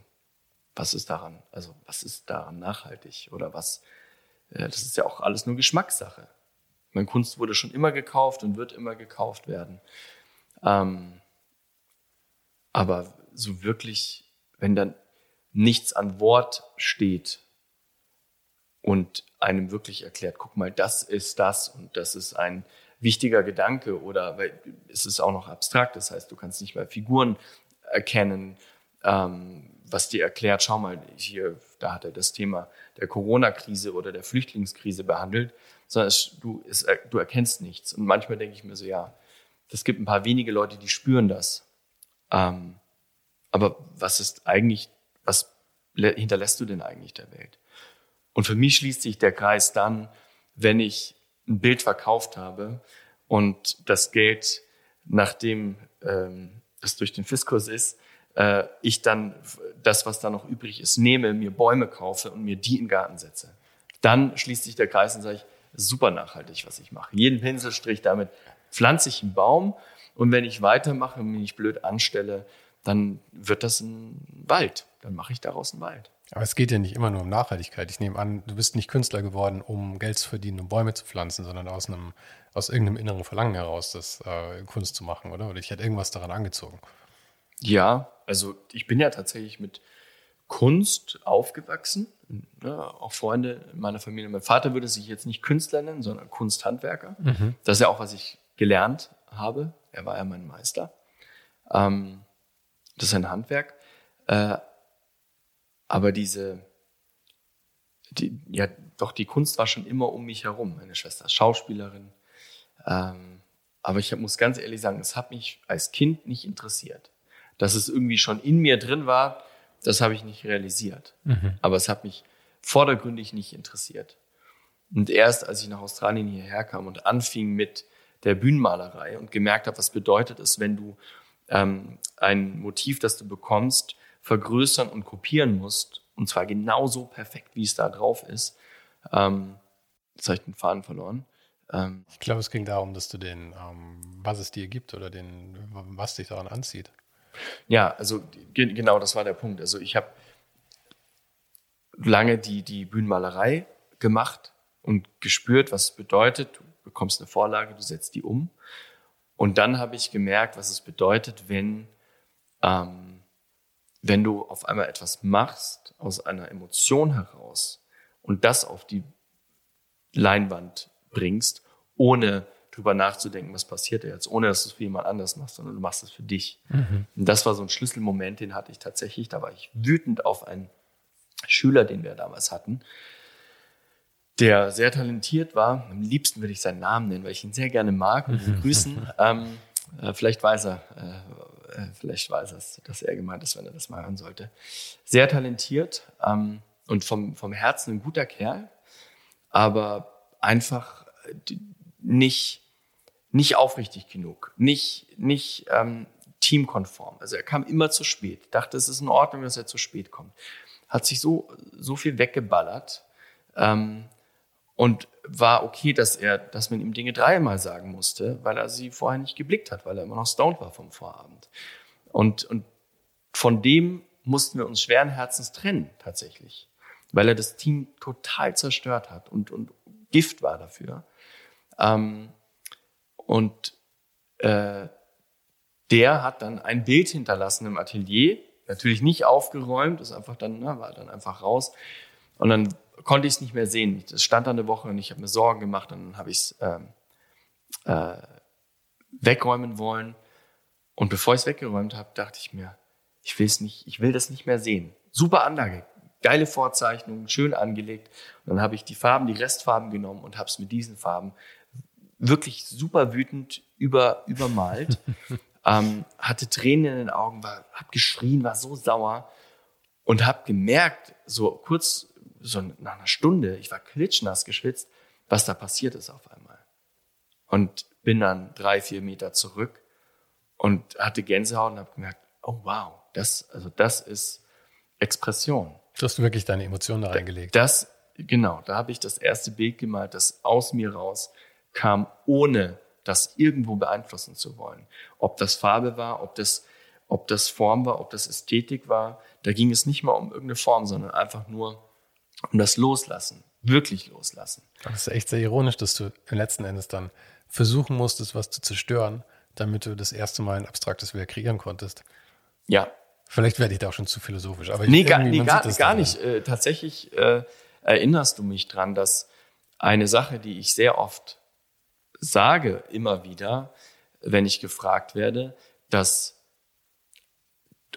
[SPEAKER 2] Was ist daran, also was ist daran nachhaltig oder was, äh, das ist ja auch alles nur Geschmackssache. Meine Kunst wurde schon immer gekauft und wird immer gekauft werden. Ähm, aber so wirklich, wenn dann nichts an Wort steht und einem wirklich erklärt, guck mal, das ist das und das ist ein wichtiger Gedanke oder weil es ist auch noch abstrakt, das heißt, du kannst nicht mal Figuren erkennen, ähm, was dir erklärt, schau mal, hier, da hat er das Thema der Corona-Krise oder der Flüchtlingskrise behandelt, sondern es, du, es, du erkennst nichts. Und manchmal denke ich mir so, ja, es gibt ein paar wenige Leute, die spüren das. Ähm, aber was ist eigentlich, was hinterlässt du denn eigentlich der Welt? Und für mich schließt sich der Kreis dann, wenn ich ein Bild verkauft habe und das Geld, nachdem ähm, es durch den Fiskus ist, äh, ich dann das, was da noch übrig ist, nehme, mir Bäume kaufe und mir die in den Garten setze. Dann schließt sich der Kreis und sage ich, super nachhaltig, was ich mache. Jeden Pinselstrich damit pflanze ich einen Baum und wenn ich weitermache und mich blöd anstelle, dann wird das ein Wald. Dann mache ich daraus einen Wald.
[SPEAKER 1] Aber es geht ja nicht immer nur um Nachhaltigkeit. Ich nehme an, du bist nicht Künstler geworden, um Geld zu verdienen, um Bäume zu pflanzen, sondern aus einem, aus irgendeinem inneren Verlangen heraus, das äh, Kunst zu machen, oder? Oder ich hätte irgendwas daran angezogen.
[SPEAKER 2] Ja, also ich bin ja tatsächlich mit Kunst aufgewachsen. Ja, auch Freunde in meiner Familie. Mein Vater würde sich jetzt nicht Künstler nennen, sondern Kunsthandwerker. Mhm. Das ist ja auch, was ich gelernt habe. Er war ja mein Meister. Ähm, das ist ein Handwerk. Äh, aber diese, die, ja, doch die Kunst war schon immer um mich herum. Meine Schwester ist Schauspielerin. Ähm, aber ich muss ganz ehrlich sagen, es hat mich als Kind nicht interessiert. Dass es irgendwie schon in mir drin war, das habe ich nicht realisiert. Mhm. Aber es hat mich vordergründig nicht interessiert. Und erst als ich nach Australien hierher kam und anfing mit der Bühnenmalerei und gemerkt habe, was bedeutet es, wenn du ähm, ein Motiv, das du bekommst, vergrößern und kopieren musst, und zwar genauso perfekt, wie es da drauf ist. Ähm, jetzt habe ich den Faden verloren.
[SPEAKER 1] Ähm, ich glaube, es ging darum, dass du den, ähm, was es dir gibt oder den, was dich daran anzieht.
[SPEAKER 2] Ja, also ge genau, das war der Punkt. Also ich habe lange die, die Bühnenmalerei gemacht und gespürt, was es bedeutet. Du bekommst eine Vorlage, du setzt die um. Und dann habe ich gemerkt, was es bedeutet, wenn, ähm, wenn du auf einmal etwas machst aus einer Emotion heraus und das auf die Leinwand bringst, ohne drüber nachzudenken, was passiert jetzt, ohne dass du es für jemand anders machst, sondern du machst es für dich. Mhm. Und das war so ein Schlüsselmoment, den hatte ich tatsächlich. Da war ich wütend auf einen Schüler, den wir damals hatten, der sehr talentiert war. Am liebsten würde ich seinen Namen nennen, weil ich ihn sehr gerne mag und ihn grüßen. Ähm, äh, vielleicht weiß er, äh, äh, vielleicht weiß er, dass er gemeint ist, wenn er das mal hören sollte. Sehr talentiert ähm, und vom, vom Herzen ein guter Kerl, aber einfach nicht, nicht aufrichtig genug, nicht, nicht ähm, teamkonform. Also er kam immer zu spät, dachte, es ist in Ordnung, dass er zu spät kommt. Hat sich so, so viel weggeballert, ähm, und war okay, dass er, dass man ihm Dinge dreimal sagen musste, weil er sie vorher nicht geblickt hat, weil er immer noch stoned war vom Vorabend. Und, und von dem mussten wir uns schweren Herzens trennen, tatsächlich. Weil er das Team total zerstört hat und, und Gift war dafür. Ähm, und äh, der hat dann ein Bild hinterlassen im Atelier, natürlich nicht aufgeräumt, ist einfach dann, na, war dann einfach raus. Und dann konnte ich es nicht mehr sehen. Das stand da eine Woche und ich habe mir Sorgen gemacht und dann habe ich es ähm, äh, wegräumen wollen. Und bevor ich es weggeräumt habe, dachte ich mir, ich will es nicht, ich will das nicht mehr sehen. Super Anlage, geile Vorzeichnung, schön angelegt. Und dann habe ich die Farben, die Restfarben genommen und habe es mit diesen Farben wirklich super wütend über, übermalt. ähm, hatte Tränen in den Augen, war, hab geschrien, war so sauer und habe gemerkt, so kurz so nach einer Stunde, ich war klitschnass geschwitzt, was da passiert ist auf einmal. Und bin dann drei, vier Meter zurück und hatte Gänsehaut und habe gemerkt, oh wow, das, also das ist Expression.
[SPEAKER 1] Du hast wirklich deine Emotionen da reingelegt.
[SPEAKER 2] Das, genau, da habe ich das erste Bild gemalt, das aus mir raus kam, ohne das irgendwo beeinflussen zu wollen. Ob das Farbe war, ob das, ob das Form war, ob das Ästhetik war. Da ging es nicht mal um irgendeine Form, sondern einfach nur um das Loslassen. Wirklich loslassen.
[SPEAKER 1] Das ist echt sehr ironisch, dass du letzten Endes dann versuchen musstest, was zu zerstören, damit du das erste Mal ein abstraktes Werk kreieren konntest.
[SPEAKER 2] Ja.
[SPEAKER 1] Vielleicht werde ich da auch schon zu philosophisch. Aber
[SPEAKER 2] nee, gar, nee, gar, gar nicht. Äh, tatsächlich äh, erinnerst du mich dran, dass eine Sache, die ich sehr oft sage, immer wieder, wenn ich gefragt werde, dass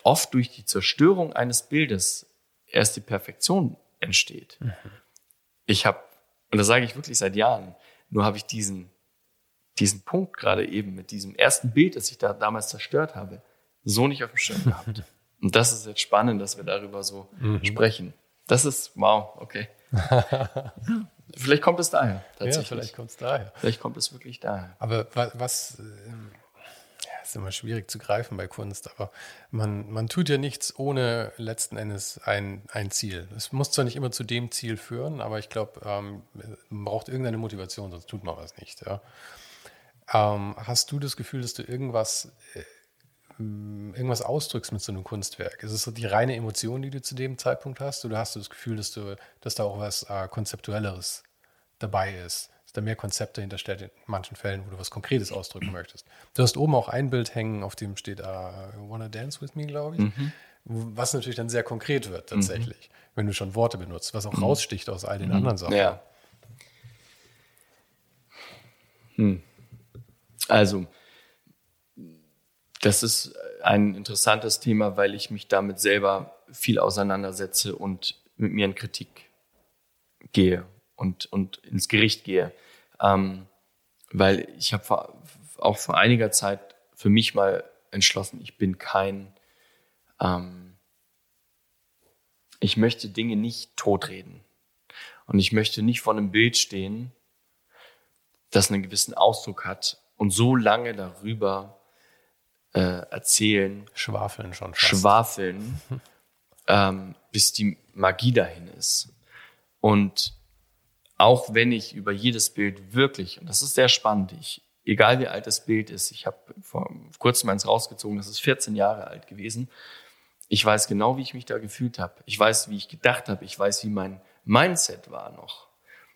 [SPEAKER 2] oft durch die Zerstörung eines Bildes erst die Perfektion entsteht. Mhm. Ich habe, und das sage ich wirklich seit Jahren, nur habe ich diesen, diesen Punkt gerade eben mit diesem ersten Bild, das ich da damals zerstört habe, so nicht auf dem Schirm gehabt. Und das ist jetzt spannend, dass wir darüber so mhm. sprechen. Das ist, wow, okay. vielleicht kommt es daher,
[SPEAKER 1] tatsächlich. Ja, vielleicht kommt es daher.
[SPEAKER 2] Vielleicht kommt es wirklich daher.
[SPEAKER 1] Aber was, was ja, ist immer schwierig zu greifen bei Kunst, aber man, man tut ja nichts ohne letzten Endes ein, ein Ziel. Es muss zwar nicht immer zu dem Ziel führen, aber ich glaube, ähm, man braucht irgendeine Motivation, sonst tut man was nicht. Ja. Ähm, hast du das Gefühl, dass du irgendwas äh, irgendwas ausdrückst mit so einem Kunstwerk? Ist es so die reine Emotion, die du zu dem Zeitpunkt hast? Oder hast du das Gefühl, dass, du, dass da auch was äh, Konzeptuelleres dabei ist? Dass da mehr Konzepte hinterstellt in manchen Fällen, wo du was Konkretes ausdrücken möchtest? Du hast oben auch ein Bild hängen, auf dem steht uh, Wanna Dance With Me, glaube ich. Mhm. Was natürlich dann sehr konkret wird, tatsächlich, mhm. wenn du schon Worte benutzt, was auch mhm. raussticht aus all den mhm. anderen Sachen.
[SPEAKER 2] Ja. Hm. Also, das ist ein interessantes Thema, weil ich mich damit selber viel auseinandersetze und mit mir in Kritik gehe und, und ins Gericht gehe. Ähm, weil ich habe auch vor einiger Zeit für mich mal entschlossen, ich bin kein, ähm, ich möchte Dinge nicht totreden. Und ich möchte nicht vor einem Bild stehen, das einen gewissen Ausdruck hat und so lange darüber äh, erzählen.
[SPEAKER 1] Schwafeln schon.
[SPEAKER 2] Fast. Schwafeln, ähm, bis die Magie dahin ist. Und auch wenn ich über jedes Bild wirklich, und das ist sehr spannend, ich, egal wie alt das Bild ist, ich habe vor kurzem eins rausgezogen, das ist 14 Jahre alt gewesen. Ich weiß genau, wie ich mich da gefühlt habe. Ich weiß, wie ich gedacht habe. Ich weiß, wie mein Mindset war noch.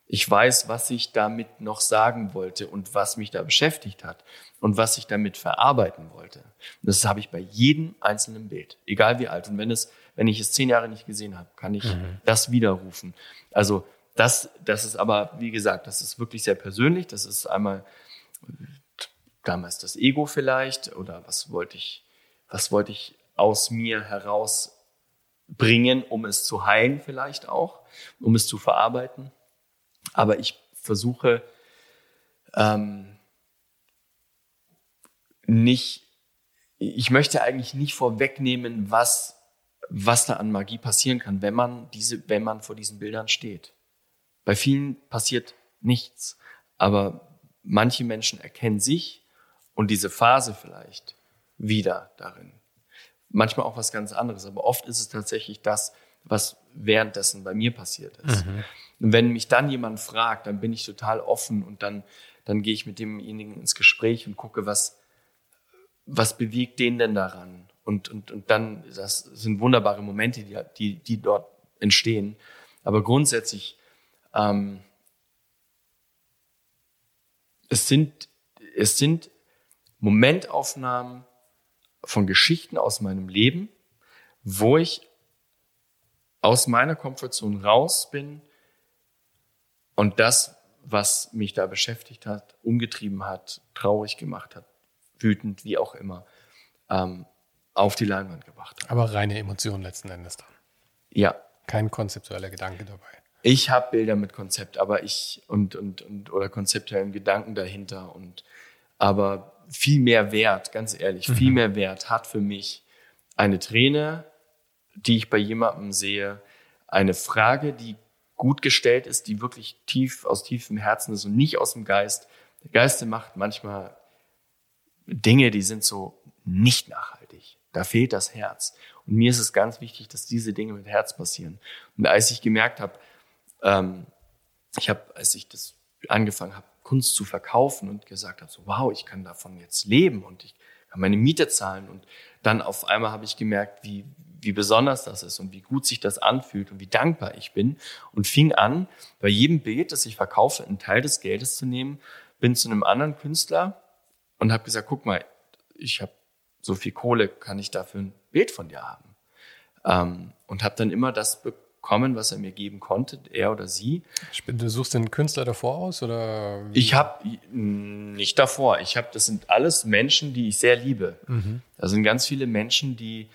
[SPEAKER 2] Ich weiß, was ich damit noch sagen wollte und was mich da beschäftigt hat und was ich damit verarbeiten wollte. Und das habe ich bei jedem einzelnen Bild, egal wie alt. Und wenn es, wenn ich es zehn Jahre nicht gesehen habe, kann ich mhm. das widerrufen. Also das, das ist aber, wie gesagt, das ist wirklich sehr persönlich. Das ist einmal damals das Ego vielleicht oder was wollte ich, was wollte ich aus mir herausbringen, um es zu heilen vielleicht auch, um es zu verarbeiten. Aber ich versuche ähm, nicht, ich möchte eigentlich nicht vorwegnehmen, was, was da an Magie passieren kann, wenn man diese, wenn man vor diesen Bildern steht. Bei vielen passiert nichts, aber manche Menschen erkennen sich und diese Phase vielleicht wieder darin. Manchmal auch was ganz anderes, aber oft ist es tatsächlich das, was währenddessen bei mir passiert ist. Mhm. Und wenn mich dann jemand fragt, dann bin ich total offen und dann, dann gehe ich mit demjenigen ins Gespräch und gucke, was, was bewegt den denn daran? Und, und, und dann, das sind wunderbare Momente, die, die, die dort entstehen. Aber grundsätzlich, ähm, es sind, es sind Momentaufnahmen von Geschichten aus meinem Leben, wo ich aus meiner Komfortzone raus bin und das, was mich da beschäftigt hat, umgetrieben hat, traurig gemacht hat, wütend, wie auch immer, ähm, auf die Leinwand gebracht hat.
[SPEAKER 1] Aber reine Emotion letzten Endes dann.
[SPEAKER 2] Ja.
[SPEAKER 1] Kein konzeptueller Gedanke dabei.
[SPEAKER 2] Ich habe Bilder mit Konzept, aber ich und, und, und oder konzeptuellen Gedanken dahinter und aber viel mehr Wert, ganz ehrlich, mhm. viel mehr Wert hat für mich eine Träne, die ich bei jemandem sehe, eine Frage, die gut gestellt ist, die wirklich tief aus tiefem Herzen ist und nicht aus dem Geist. Der Geist macht manchmal Dinge, die sind so nicht nachhaltig. Da fehlt das Herz. Und mir ist es ganz wichtig, dass diese Dinge mit Herz passieren. Und als ich gemerkt habe, ähm, ich habe, als ich das angefangen habe, Kunst zu verkaufen und gesagt habe, so wow, ich kann davon jetzt leben und ich kann meine Miete zahlen und dann auf einmal habe ich gemerkt, wie, wie besonders das ist und wie gut sich das anfühlt und wie dankbar ich bin und fing an, bei jedem Bild, das ich verkaufe, einen Teil des Geldes zu nehmen, bin zu einem anderen Künstler und habe gesagt, guck mal, ich habe so viel Kohle, kann ich dafür ein Bild von dir haben? Ähm, und habe dann immer das bekommen, was er mir geben konnte, er oder sie.
[SPEAKER 1] Du suchst den Künstler davor aus oder?
[SPEAKER 2] Ich habe nicht davor. Ich habe, das sind alles Menschen, die ich sehr liebe. Mhm. Da sind ganz viele Menschen, die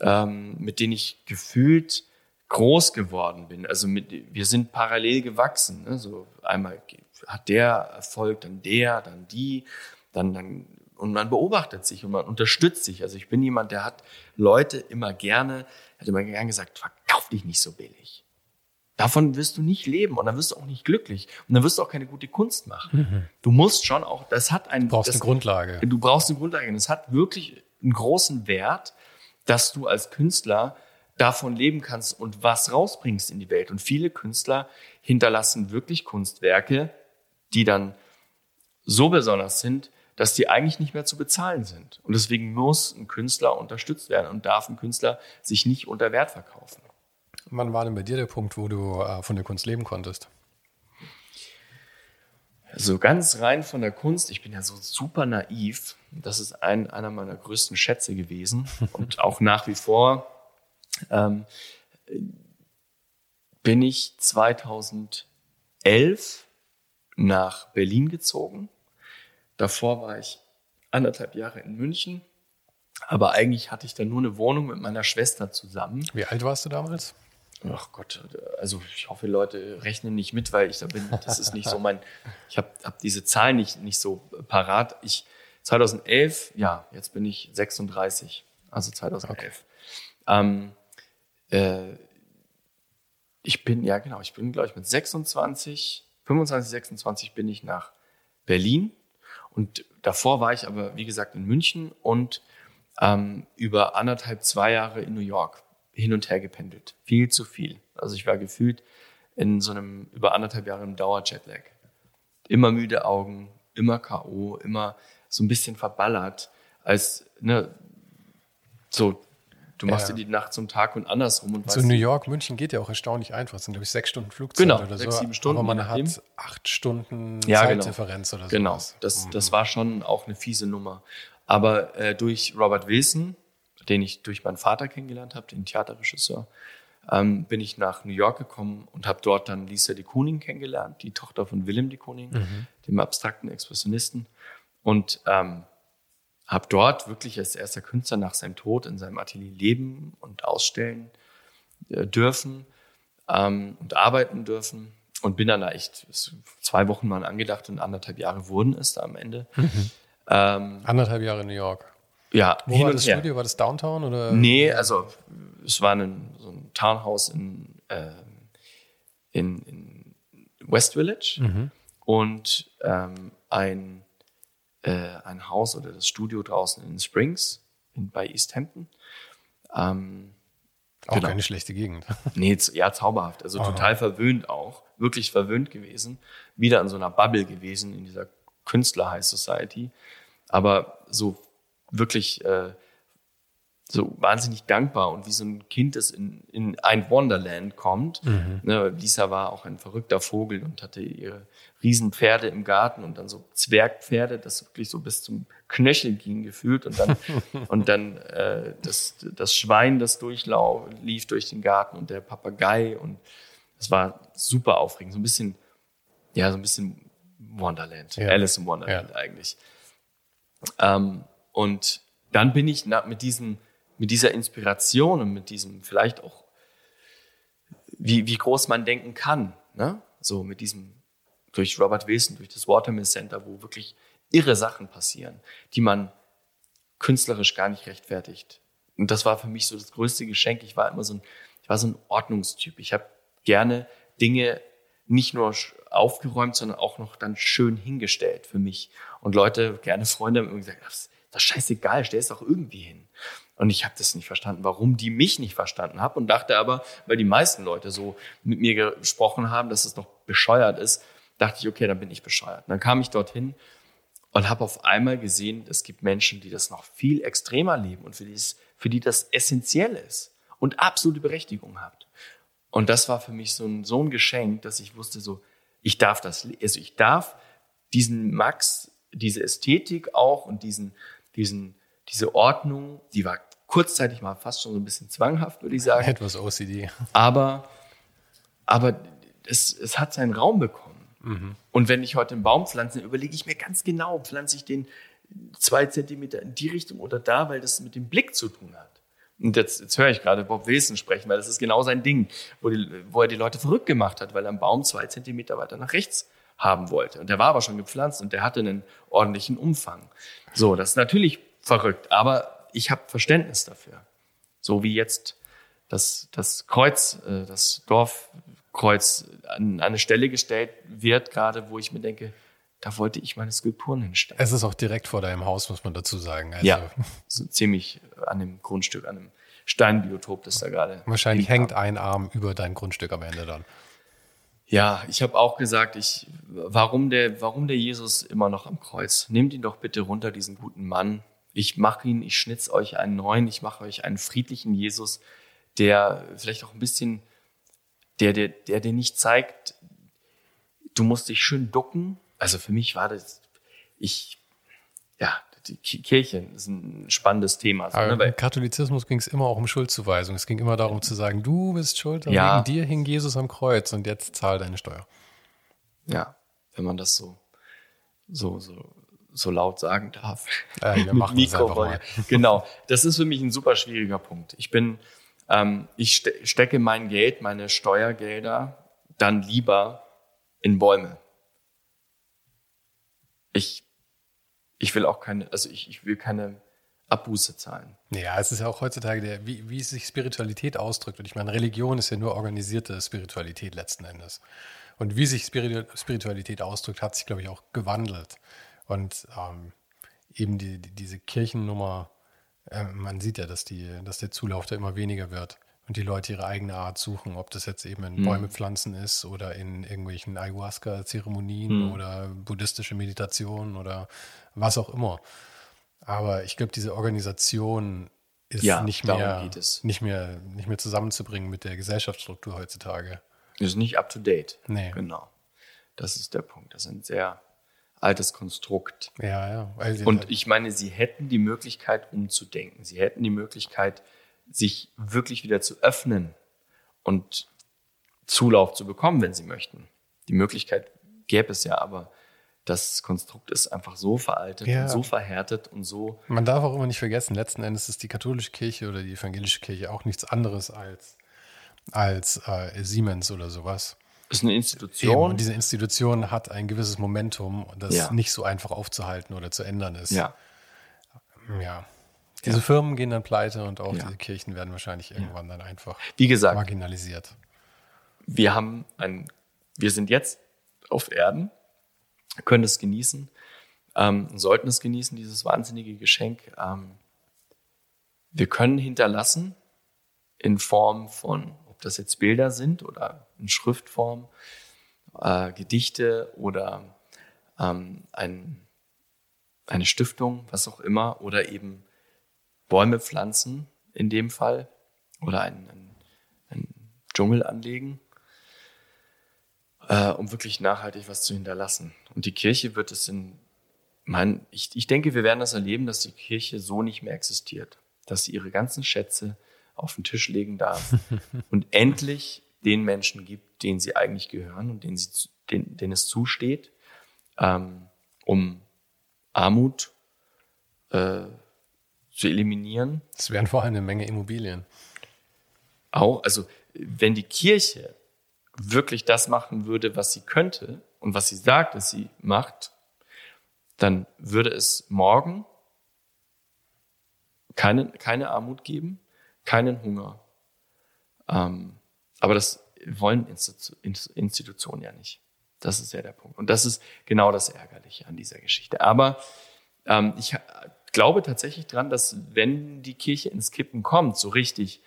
[SPEAKER 2] ähm, mit denen ich gefühlt groß geworden bin. Also mit, wir sind parallel gewachsen. Ne? So einmal hat der Erfolg, dann der, dann die, dann, dann und man beobachtet sich und man unterstützt sich. Also ich bin jemand, der hat Leute immer gerne, hat immer gerne gesagt, verkauf dich nicht so billig. Davon wirst du nicht leben und dann wirst du auch nicht glücklich und dann wirst du auch keine gute Kunst machen. Mhm. Du musst schon auch, das hat ein,
[SPEAKER 1] du brauchst
[SPEAKER 2] das,
[SPEAKER 1] eine Grundlage.
[SPEAKER 2] Du brauchst eine Grundlage und es hat wirklich einen großen Wert, dass du als Künstler davon leben kannst und was rausbringst in die Welt. Und viele Künstler hinterlassen wirklich Kunstwerke, die dann so besonders sind, dass die eigentlich nicht mehr zu bezahlen sind. Und deswegen muss ein Künstler unterstützt werden und darf ein Künstler sich nicht unter Wert verkaufen.
[SPEAKER 1] Wann war denn bei dir der Punkt, wo du äh, von der Kunst leben konntest?
[SPEAKER 2] So ganz rein von der Kunst, ich bin ja so super naiv. Das ist ein, einer meiner größten Schätze gewesen und auch nach wie vor ähm, bin ich 2011 nach Berlin gezogen Davor war ich anderthalb Jahre in München. Aber eigentlich hatte ich da nur eine Wohnung mit meiner Schwester zusammen.
[SPEAKER 1] Wie alt warst du damals?
[SPEAKER 2] Ach Gott, also ich hoffe, Leute rechnen nicht mit, weil ich da bin, das ist nicht so mein, ich habe hab diese Zahlen nicht, nicht so parat. Ich, 2011, ja, jetzt bin ich 36, also 2011. Okay. Ähm, äh, ich bin, ja genau, ich bin, glaube ich, mit 26, 25, 26 bin ich nach Berlin und davor war ich aber, wie gesagt, in München und ähm, über anderthalb, zwei Jahre in New York hin und her gependelt. Viel zu viel. Also ich war gefühlt in so einem über anderthalb Jahre im Dauer-Jetlag. Immer müde Augen, immer K.O., immer so ein bisschen verballert, als ne, so Du machst ja. dir die Nacht zum Tag und andersrum. Und
[SPEAKER 1] so New York, München geht ja auch erstaunlich einfach. Es sind, glaube ich, sechs Stunden Flugzeit
[SPEAKER 2] genau,
[SPEAKER 1] oder
[SPEAKER 2] sechs, sieben Stunden.
[SPEAKER 1] Aber man hat acht Stunden
[SPEAKER 2] ja,
[SPEAKER 1] Zeitdifferenz
[SPEAKER 2] genau.
[SPEAKER 1] oder so.
[SPEAKER 2] Genau, das, mhm. das war schon auch eine fiese Nummer. Aber äh, durch Robert Wilson, den ich durch meinen Vater kennengelernt habe, den Theaterregisseur, ähm, bin ich nach New York gekommen und habe dort dann Lisa de Kooning kennengelernt, die Tochter von Willem de Kooning, mhm. dem abstrakten Expressionisten. Und ähm, habe dort wirklich als erster Künstler nach seinem Tod in seinem Atelier leben und ausstellen äh, dürfen ähm, und arbeiten dürfen und bin dann da echt zwei Wochen mal angedacht und anderthalb Jahre wurden es da am Ende.
[SPEAKER 1] Mhm. Ähm, anderthalb Jahre in New York.
[SPEAKER 2] Ja,
[SPEAKER 1] Wo war das her. Studio? War das Downtown oder?
[SPEAKER 2] Nee, also es war ein, so ein Townhouse in, äh, in, in West Village mhm. und ähm, ein äh, ein Haus oder das Studio draußen in Springs in, bei East Hampton. Ähm,
[SPEAKER 1] auch genau. keine schlechte Gegend.
[SPEAKER 2] Nee, ja, zauberhaft. Also oh. total verwöhnt auch. Wirklich verwöhnt gewesen. Wieder in so einer Bubble gewesen, in dieser Künstler-High Society. Aber so wirklich äh, so wahnsinnig dankbar und wie so ein Kind, das in, in ein Wonderland kommt. Mhm. Ne, Lisa war auch ein verrückter Vogel und hatte ihre Riesenpferde im Garten und dann so Zwergpferde, das wirklich so bis zum Knöchel ging gefühlt und dann und dann äh, das, das Schwein, das durchlief durch den Garten und der Papagei und das war super aufregend, so ein bisschen ja so ein bisschen Wonderland, ja. Alice im Wonderland ja. eigentlich. Ähm, und dann bin ich mit diesen mit dieser Inspiration und mit diesem vielleicht auch, wie, wie groß man denken kann, ne? so mit diesem, durch Robert Wilson, durch das Watermill Center, wo wirklich irre Sachen passieren, die man künstlerisch gar nicht rechtfertigt. Und das war für mich so das größte Geschenk. Ich war immer so ein, ich war so ein Ordnungstyp. Ich habe gerne Dinge nicht nur aufgeräumt, sondern auch noch dann schön hingestellt für mich. Und Leute, gerne Freunde, haben irgendwie gesagt, ist scheißegal, stell es doch irgendwie hin. Und ich habe das nicht verstanden, warum die mich nicht verstanden haben und dachte aber, weil die meisten Leute so mit mir gesprochen haben, dass es noch bescheuert ist, dachte ich, okay, dann bin ich bescheuert. Und dann kam ich dorthin und habe auf einmal gesehen, es gibt Menschen, die das noch viel extremer leben und für die, es, für die das essentiell ist und absolute Berechtigung hat. Und das war für mich so ein, so ein Geschenk, dass ich wusste so, ich darf das, also ich darf diesen Max, diese Ästhetik auch und diesen, diesen, diese Ordnung, die war kurzzeitig mal fast schon so ein bisschen zwanghaft, würde ich sagen.
[SPEAKER 1] Etwas OCD.
[SPEAKER 2] Aber, aber es, es hat seinen Raum bekommen. Mhm. Und wenn ich heute einen Baum pflanze, überlege ich mir ganz genau, pflanze ich den zwei Zentimeter in die Richtung oder da, weil das mit dem Blick zu tun hat. Und jetzt, jetzt höre ich gerade Bob Wilson sprechen, weil das ist genau sein Ding, wo, die, wo er die Leute verrückt gemacht hat, weil er einen Baum zwei Zentimeter weiter nach rechts haben wollte. Und der war aber schon gepflanzt und der hatte einen ordentlichen Umfang. So, das ist natürlich verrückt, aber ich habe Verständnis dafür. So wie jetzt das, das Kreuz, äh, das Dorfkreuz an, eine Stelle gestellt wird, gerade wo ich mir denke, da wollte ich meine Skulpturen hinstellen.
[SPEAKER 1] Es ist auch direkt vor deinem Haus, muss man dazu sagen.
[SPEAKER 2] Also ja, so ziemlich an dem Grundstück, an dem Steinbiotop, das da gerade.
[SPEAKER 1] Wahrscheinlich hängt ein Arm über dein Grundstück am Ende dann.
[SPEAKER 2] Ja, ich habe auch gesagt, ich, warum der, warum der Jesus immer noch am Kreuz? Nehmt ihn doch bitte runter, diesen guten Mann. Ich mache ihn, ich schnitz euch einen neuen, ich mache euch einen friedlichen Jesus, der vielleicht auch ein bisschen, der, der, der dir nicht zeigt, du musst dich schön ducken, also für mich war das, ich, ja, die Kirche ist ein spannendes Thema.
[SPEAKER 1] So, ne? Im Katholizismus ging es immer auch um Schuldzuweisung. Es ging immer darum zu sagen, du bist schuld, ja. wegen dir hing Jesus am Kreuz und jetzt zahl deine Steuer.
[SPEAKER 2] Ja, wenn man das so, so, so, so laut sagen darf.
[SPEAKER 1] Äh, wir machen das einfach mal.
[SPEAKER 2] Genau, das ist für mich ein super schwieriger Punkt. Ich bin, ähm, ich stecke mein Geld, meine Steuergelder dann lieber in Bäume ich, ich will auch keine, also ich, ich will keine Abbuße zahlen.
[SPEAKER 1] Ja, es ist ja auch heutzutage der, wie, wie sich Spiritualität ausdrückt. Und ich meine, Religion ist ja nur organisierte Spiritualität letzten Endes. Und wie sich Spiritualität ausdrückt, hat sich, glaube ich, auch gewandelt. Und ähm, eben die, die, diese Kirchennummer, äh, man sieht ja, dass, die, dass der Zulauf da immer weniger wird und die Leute ihre eigene Art suchen, ob das jetzt eben in mhm. Bäume pflanzen ist oder in irgendwelchen Ayahuasca-Zeremonien mhm. oder buddhistische Meditation oder was auch immer. Aber ich glaube, diese Organisation ist ja, nicht, mehr, nicht, mehr, nicht mehr zusammenzubringen mit der Gesellschaftsstruktur heutzutage.
[SPEAKER 2] Ist nicht up to date.
[SPEAKER 1] Nee.
[SPEAKER 2] Genau. Das ist der Punkt. Das ist ein sehr altes Konstrukt.
[SPEAKER 1] Ja, ja.
[SPEAKER 2] Also Und ich meine, sie hätten die Möglichkeit, umzudenken. Sie hätten die Möglichkeit, sich wirklich wieder zu öffnen und Zulauf zu bekommen, wenn sie möchten. Die Möglichkeit gäbe es ja, aber das Konstrukt ist einfach so veraltet ja. und so verhärtet und so.
[SPEAKER 1] Man darf auch immer nicht vergessen, letzten Endes ist die katholische Kirche oder die evangelische Kirche auch nichts anderes als, als äh, Siemens oder sowas.
[SPEAKER 2] Ist eine Institution.
[SPEAKER 1] Eben, und diese Institution hat ein gewisses Momentum, das ja. nicht so einfach aufzuhalten oder zu ändern ist.
[SPEAKER 2] Ja.
[SPEAKER 1] Ja. Diese ja. Firmen gehen dann pleite und auch ja. diese Kirchen werden wahrscheinlich irgendwann dann einfach
[SPEAKER 2] Wie gesagt,
[SPEAKER 1] marginalisiert.
[SPEAKER 2] Wir haben ein, wir sind jetzt auf Erden, können es genießen, ähm, sollten es genießen, dieses wahnsinnige Geschenk. Ähm, wir können hinterlassen in Form von, ob das jetzt Bilder sind oder in Schriftform, äh, Gedichte oder ähm, ein, eine Stiftung, was auch immer, oder eben Bäume pflanzen in dem Fall oder einen, einen, einen Dschungel anlegen, äh, um wirklich nachhaltig was zu hinterlassen. Und die Kirche wird es in, mein, ich, ich denke, wir werden das erleben, dass die Kirche so nicht mehr existiert, dass sie ihre ganzen Schätze auf den Tisch legen darf und endlich den Menschen gibt, denen sie eigentlich gehören und denen, sie, denen, denen es zusteht, ähm, um Armut äh, zu eliminieren.
[SPEAKER 1] Es wären vor allem eine Menge Immobilien.
[SPEAKER 2] Auch, also wenn die Kirche wirklich das machen würde, was sie könnte und was sie sagt, dass sie macht, dann würde es morgen keine, keine Armut geben, keinen Hunger. Ähm, aber das wollen Institu Institutionen ja nicht. Das ist ja der Punkt. Und das ist genau das Ärgerliche an dieser Geschichte. Aber ähm, ich glaube tatsächlich dran, dass wenn die Kirche ins Kippen kommt, so richtig,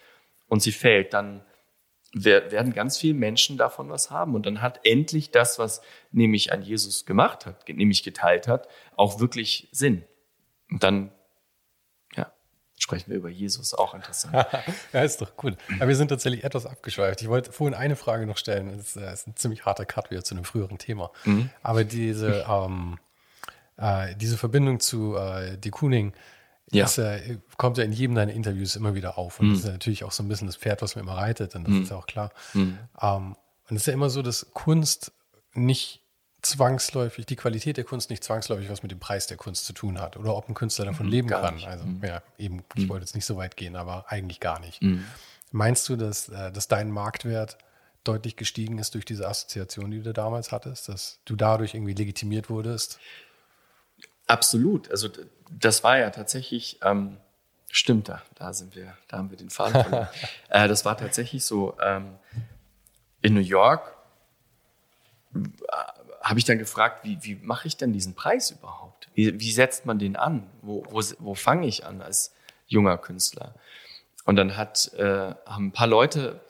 [SPEAKER 2] und sie fällt, dann werden ganz viele Menschen davon was haben. Und dann hat endlich das, was nämlich ein Jesus gemacht hat, nämlich geteilt hat, auch wirklich Sinn. Und dann ja, sprechen wir über Jesus, auch interessant.
[SPEAKER 1] ja, ist doch cool. Aber wir sind tatsächlich etwas abgeschweift. Ich wollte vorhin eine Frage noch stellen. Das ist, das ist ein ziemlich harter Cut wieder zu einem früheren Thema. Mhm. Aber diese, ähm, äh, diese Verbindung zu äh, De Kooning, ja. Das äh, kommt ja in jedem deiner Interviews immer wieder auf. Und mhm. das ist ja natürlich auch so ein bisschen das Pferd, was man immer reitet, und das mhm. ist ja auch klar. Mhm. Ähm, und es ist ja immer so, dass Kunst nicht zwangsläufig, die Qualität der Kunst nicht zwangsläufig was mit dem Preis der Kunst zu tun hat oder ob ein Künstler davon mhm, leben kann. Nicht. Also mhm. ja, eben, ich mhm. wollte jetzt nicht so weit gehen, aber eigentlich gar nicht. Meinst du, dass, äh, dass dein Marktwert deutlich gestiegen ist durch diese Assoziation, die du damals hattest, dass du dadurch irgendwie legitimiert wurdest?
[SPEAKER 2] Absolut. Also das war ja tatsächlich, ähm, stimmt da, da sind wir, da haben wir den Faden verloren. äh, das war tatsächlich so, ähm, in New York äh, habe ich dann gefragt, wie, wie mache ich denn diesen Preis überhaupt? Wie, wie setzt man den an? Wo, wo, wo fange ich an als junger Künstler? Und dann hat, äh, haben ein paar Leute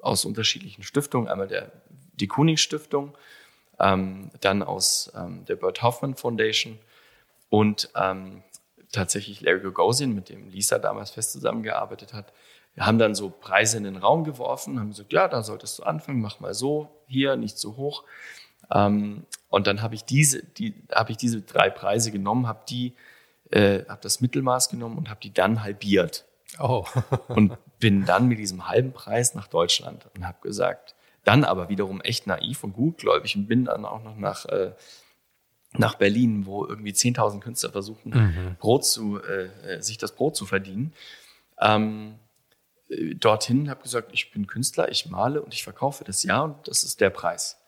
[SPEAKER 2] aus unterschiedlichen Stiftungen, einmal der, die Kuning Stiftung, ähm, dann aus ähm, der Bert Hoffman Foundation und ähm, tatsächlich Larry Gagosian, mit dem Lisa damals fest zusammengearbeitet hat, haben dann so Preise in den Raum geworfen, haben gesagt, ja, da solltest du anfangen, mach mal so, hier, nicht so hoch. Ähm, und dann habe ich diese, die, habe ich diese drei Preise genommen, habe die, äh, habe das Mittelmaß genommen und habe die dann halbiert. Oh. und bin dann mit diesem halben Preis nach Deutschland und habe gesagt, dann aber wiederum echt naiv und gutgläubig und bin dann auch noch nach äh, nach Berlin, wo irgendwie 10.000 Künstler versuchen, mhm. Brot zu, äh, äh, sich das Brot zu verdienen. Ähm, äh, dorthin habe gesagt, ich bin Künstler, ich male und ich verkaufe das Jahr und das ist der Preis.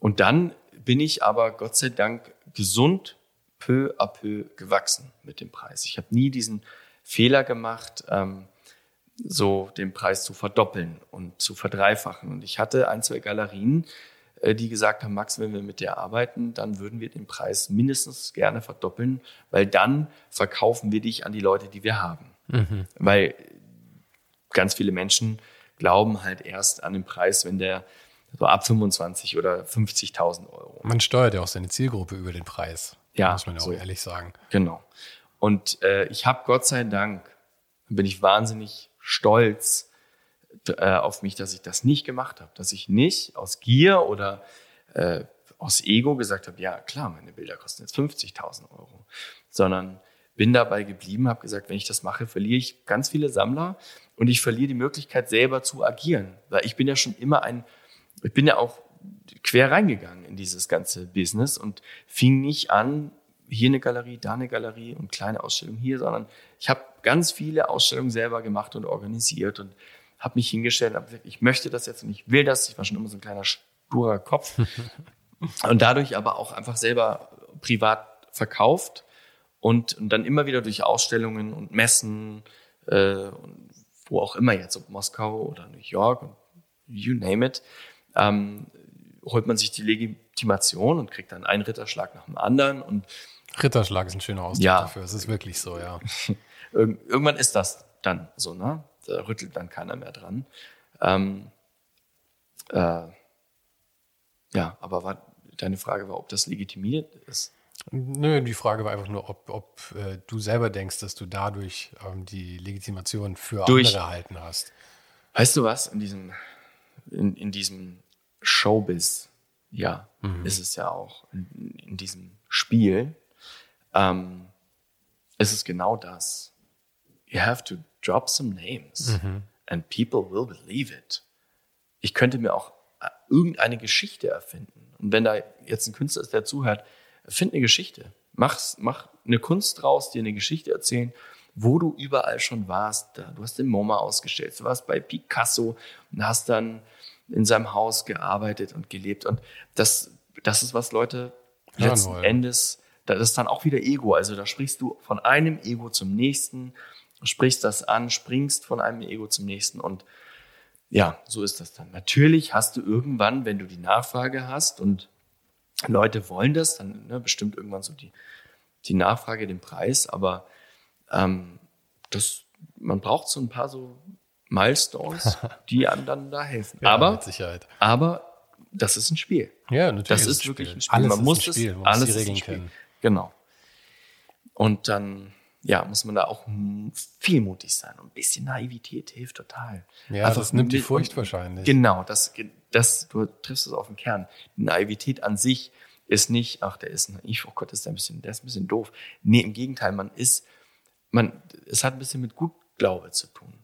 [SPEAKER 2] Und dann bin ich aber Gott sei Dank gesund peu à peu gewachsen mit dem Preis. Ich habe nie diesen Fehler gemacht, ähm, so den Preis zu verdoppeln und zu verdreifachen. Und ich hatte ein, zwei Galerien, die gesagt haben, Max, wenn wir mit dir arbeiten, dann würden wir den Preis mindestens gerne verdoppeln, weil dann verkaufen wir dich an die Leute, die wir haben. Mhm. Weil ganz viele Menschen glauben halt erst an den Preis, wenn der so ab 25 oder 50.000 Euro.
[SPEAKER 1] Man steuert ja auch seine Zielgruppe über den Preis. Ja, muss man ja so. auch ehrlich sagen.
[SPEAKER 2] Genau. Und äh, ich habe Gott sei Dank, bin ich wahnsinnig stolz, äh, auf mich, dass ich das nicht gemacht habe, dass ich nicht aus Gier oder äh, aus Ego gesagt habe, ja klar, meine Bilder kosten jetzt 50.000 Euro, sondern bin dabei geblieben, habe gesagt, wenn ich das mache, verliere ich ganz viele Sammler und ich verliere die Möglichkeit selber zu agieren, weil ich bin ja schon immer ein, ich bin ja auch quer reingegangen in dieses ganze Business und fing nicht an, hier eine Galerie, da eine Galerie und kleine Ausstellung hier, sondern ich habe ganz viele Ausstellungen selber gemacht und organisiert und habe mich hingestellt und habe gesagt, ich möchte das jetzt und ich will das. Ich war schon immer so ein kleiner sturer Kopf. und dadurch aber auch einfach selber privat verkauft und, und dann immer wieder durch Ausstellungen und Messen, äh, wo auch immer jetzt, ob Moskau oder New York und you name it, ähm, holt man sich die Legitimation und kriegt dann einen Ritterschlag nach dem anderen und
[SPEAKER 1] Ritterschlag ist ein schöner Ausdruck ja. dafür. Es ist wirklich so, ja.
[SPEAKER 2] Irgendwann ist das dann so, ne? Da rüttelt dann keiner mehr dran. Ähm, äh, ja, aber war, deine Frage war, ob das legitimiert ist.
[SPEAKER 1] Nö, die Frage war einfach nur, ob, ob äh, du selber denkst, dass du dadurch ähm, die Legitimation für Durch, andere erhalten hast.
[SPEAKER 2] Weißt du was, in diesem, in, in diesem Showbiz, ja, mhm. ist es ja auch, in, in diesem Spiel, ähm, ist es genau das. You have to drop some names mhm. and people will believe it. Ich könnte mir auch äh, irgendeine Geschichte erfinden. Und wenn da jetzt ein Künstler ist, der zuhört, erfind eine Geschichte. Mach's, mach eine Kunst draus, dir eine Geschichte erzählen, wo du überall schon warst. Du hast den MoMA ausgestellt, du warst bei Picasso und hast dann in seinem Haus gearbeitet und gelebt. Und das, das ist, was Leute letzten Endes, das ist dann auch wieder Ego. Also da sprichst du von einem Ego zum nächsten sprichst das an, springst von einem Ego zum nächsten und ja, so ist das dann. Natürlich hast du irgendwann, wenn du die Nachfrage hast und Leute wollen das, dann ne, bestimmt irgendwann so die, die Nachfrage den Preis, aber ähm, das, man braucht so ein paar so Milestones, die einem dann da helfen. Ja, aber, aber das ist ein Spiel.
[SPEAKER 1] Ja, natürlich.
[SPEAKER 2] Das ist,
[SPEAKER 1] ist
[SPEAKER 2] wirklich
[SPEAKER 1] ein
[SPEAKER 2] Spiel.
[SPEAKER 1] Alles
[SPEAKER 2] man muss
[SPEAKER 1] ein
[SPEAKER 2] das,
[SPEAKER 1] Spiel. Man
[SPEAKER 2] alles
[SPEAKER 1] muss die
[SPEAKER 2] ist ein
[SPEAKER 1] Regeln kennen.
[SPEAKER 2] Genau. Und dann, ja, muss man da auch viel mutig sein. Und ein bisschen Naivität hilft total.
[SPEAKER 1] Ja,
[SPEAKER 2] Einfach
[SPEAKER 1] das nimmt die Furcht wahrscheinlich.
[SPEAKER 2] Genau, das, das, du triffst es auf den Kern. Die Naivität an sich ist nicht, ach, der ist naiv, oh Gott, ist der ein bisschen, der ist ein bisschen doof. Nee, im Gegenteil, man ist, man, es hat ein bisschen mit Gutglaube zu tun.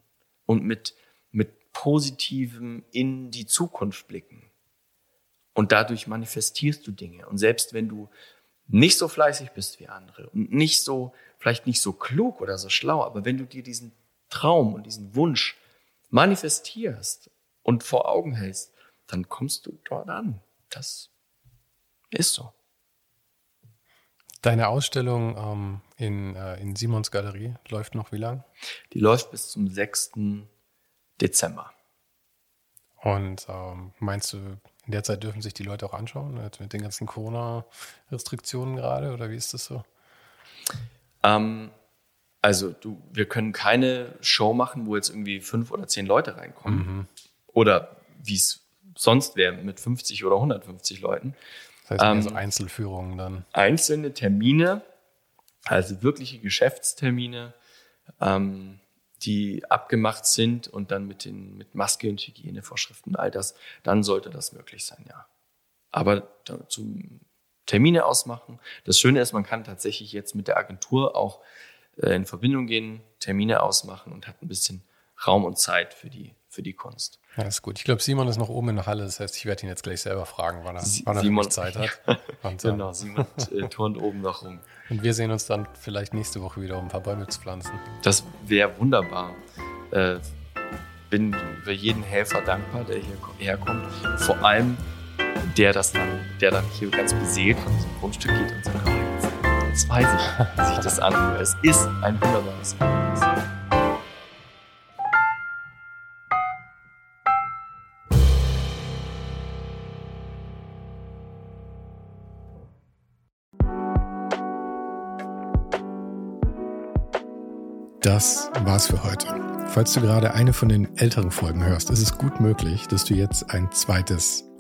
[SPEAKER 2] Und mit, mit positivem in die Zukunft blicken. Und dadurch manifestierst du Dinge. Und selbst wenn du nicht so fleißig bist wie andere und nicht so, vielleicht nicht so klug oder so schlau, aber wenn du dir diesen Traum und diesen Wunsch manifestierst und vor Augen hältst, dann kommst du dort an. Das ist so.
[SPEAKER 1] Deine Ausstellung ähm, in, äh, in Simons Galerie läuft noch wie lang?
[SPEAKER 2] Die läuft bis zum 6. Dezember.
[SPEAKER 1] Und ähm, meinst du, in der Zeit dürfen sich die Leute auch anschauen, mit den ganzen Corona-Restriktionen gerade, oder wie ist das so?
[SPEAKER 2] Ähm, also du, wir können keine Show machen, wo jetzt irgendwie fünf oder zehn Leute reinkommen. Oder wie es sonst wäre mit 50 oder 150 Leuten.
[SPEAKER 1] Das heißt,
[SPEAKER 2] Ähm,
[SPEAKER 1] so Einzelführungen dann.
[SPEAKER 2] einzelne Termine, also wirkliche Geschäftstermine, ähm, die abgemacht sind und dann mit den mit Maske und Hygienevorschriften, all das, dann sollte das möglich sein, ja. Aber dazu Termine ausmachen. Das Schöne ist, man kann tatsächlich jetzt mit der Agentur auch äh, in Verbindung gehen, Termine ausmachen und hat ein bisschen Raum und Zeit für die für die Kunst.
[SPEAKER 1] Ja, ist gut. Ich glaube, Simon ist noch oben in der Halle, das heißt, ich werde ihn jetzt gleich selber fragen, wann er, wann er
[SPEAKER 2] Simon-
[SPEAKER 1] Zeit hat. Und,
[SPEAKER 2] Genau, Simon äh, turnt oben noch rum.
[SPEAKER 1] und wir sehen uns dann vielleicht nächste Woche wieder, um ein paar Bäume zu pflanzen.
[SPEAKER 2] Das wäre wunderbar. Äh, bin für jeden Helfer dankbar, der hier ko- herkommt. Vor allem der das dann, der dann hier ganz beseelt von diesem Grundstück geht und sagt, oh, jetzt, weiß ich, wie sich das anfühlt. Es ist ein wunderbares Erlebnis.
[SPEAKER 1] Das war's für heute. Falls du gerade eine von den älteren Folgen hörst, ist es gut möglich, dass du jetzt ein zweites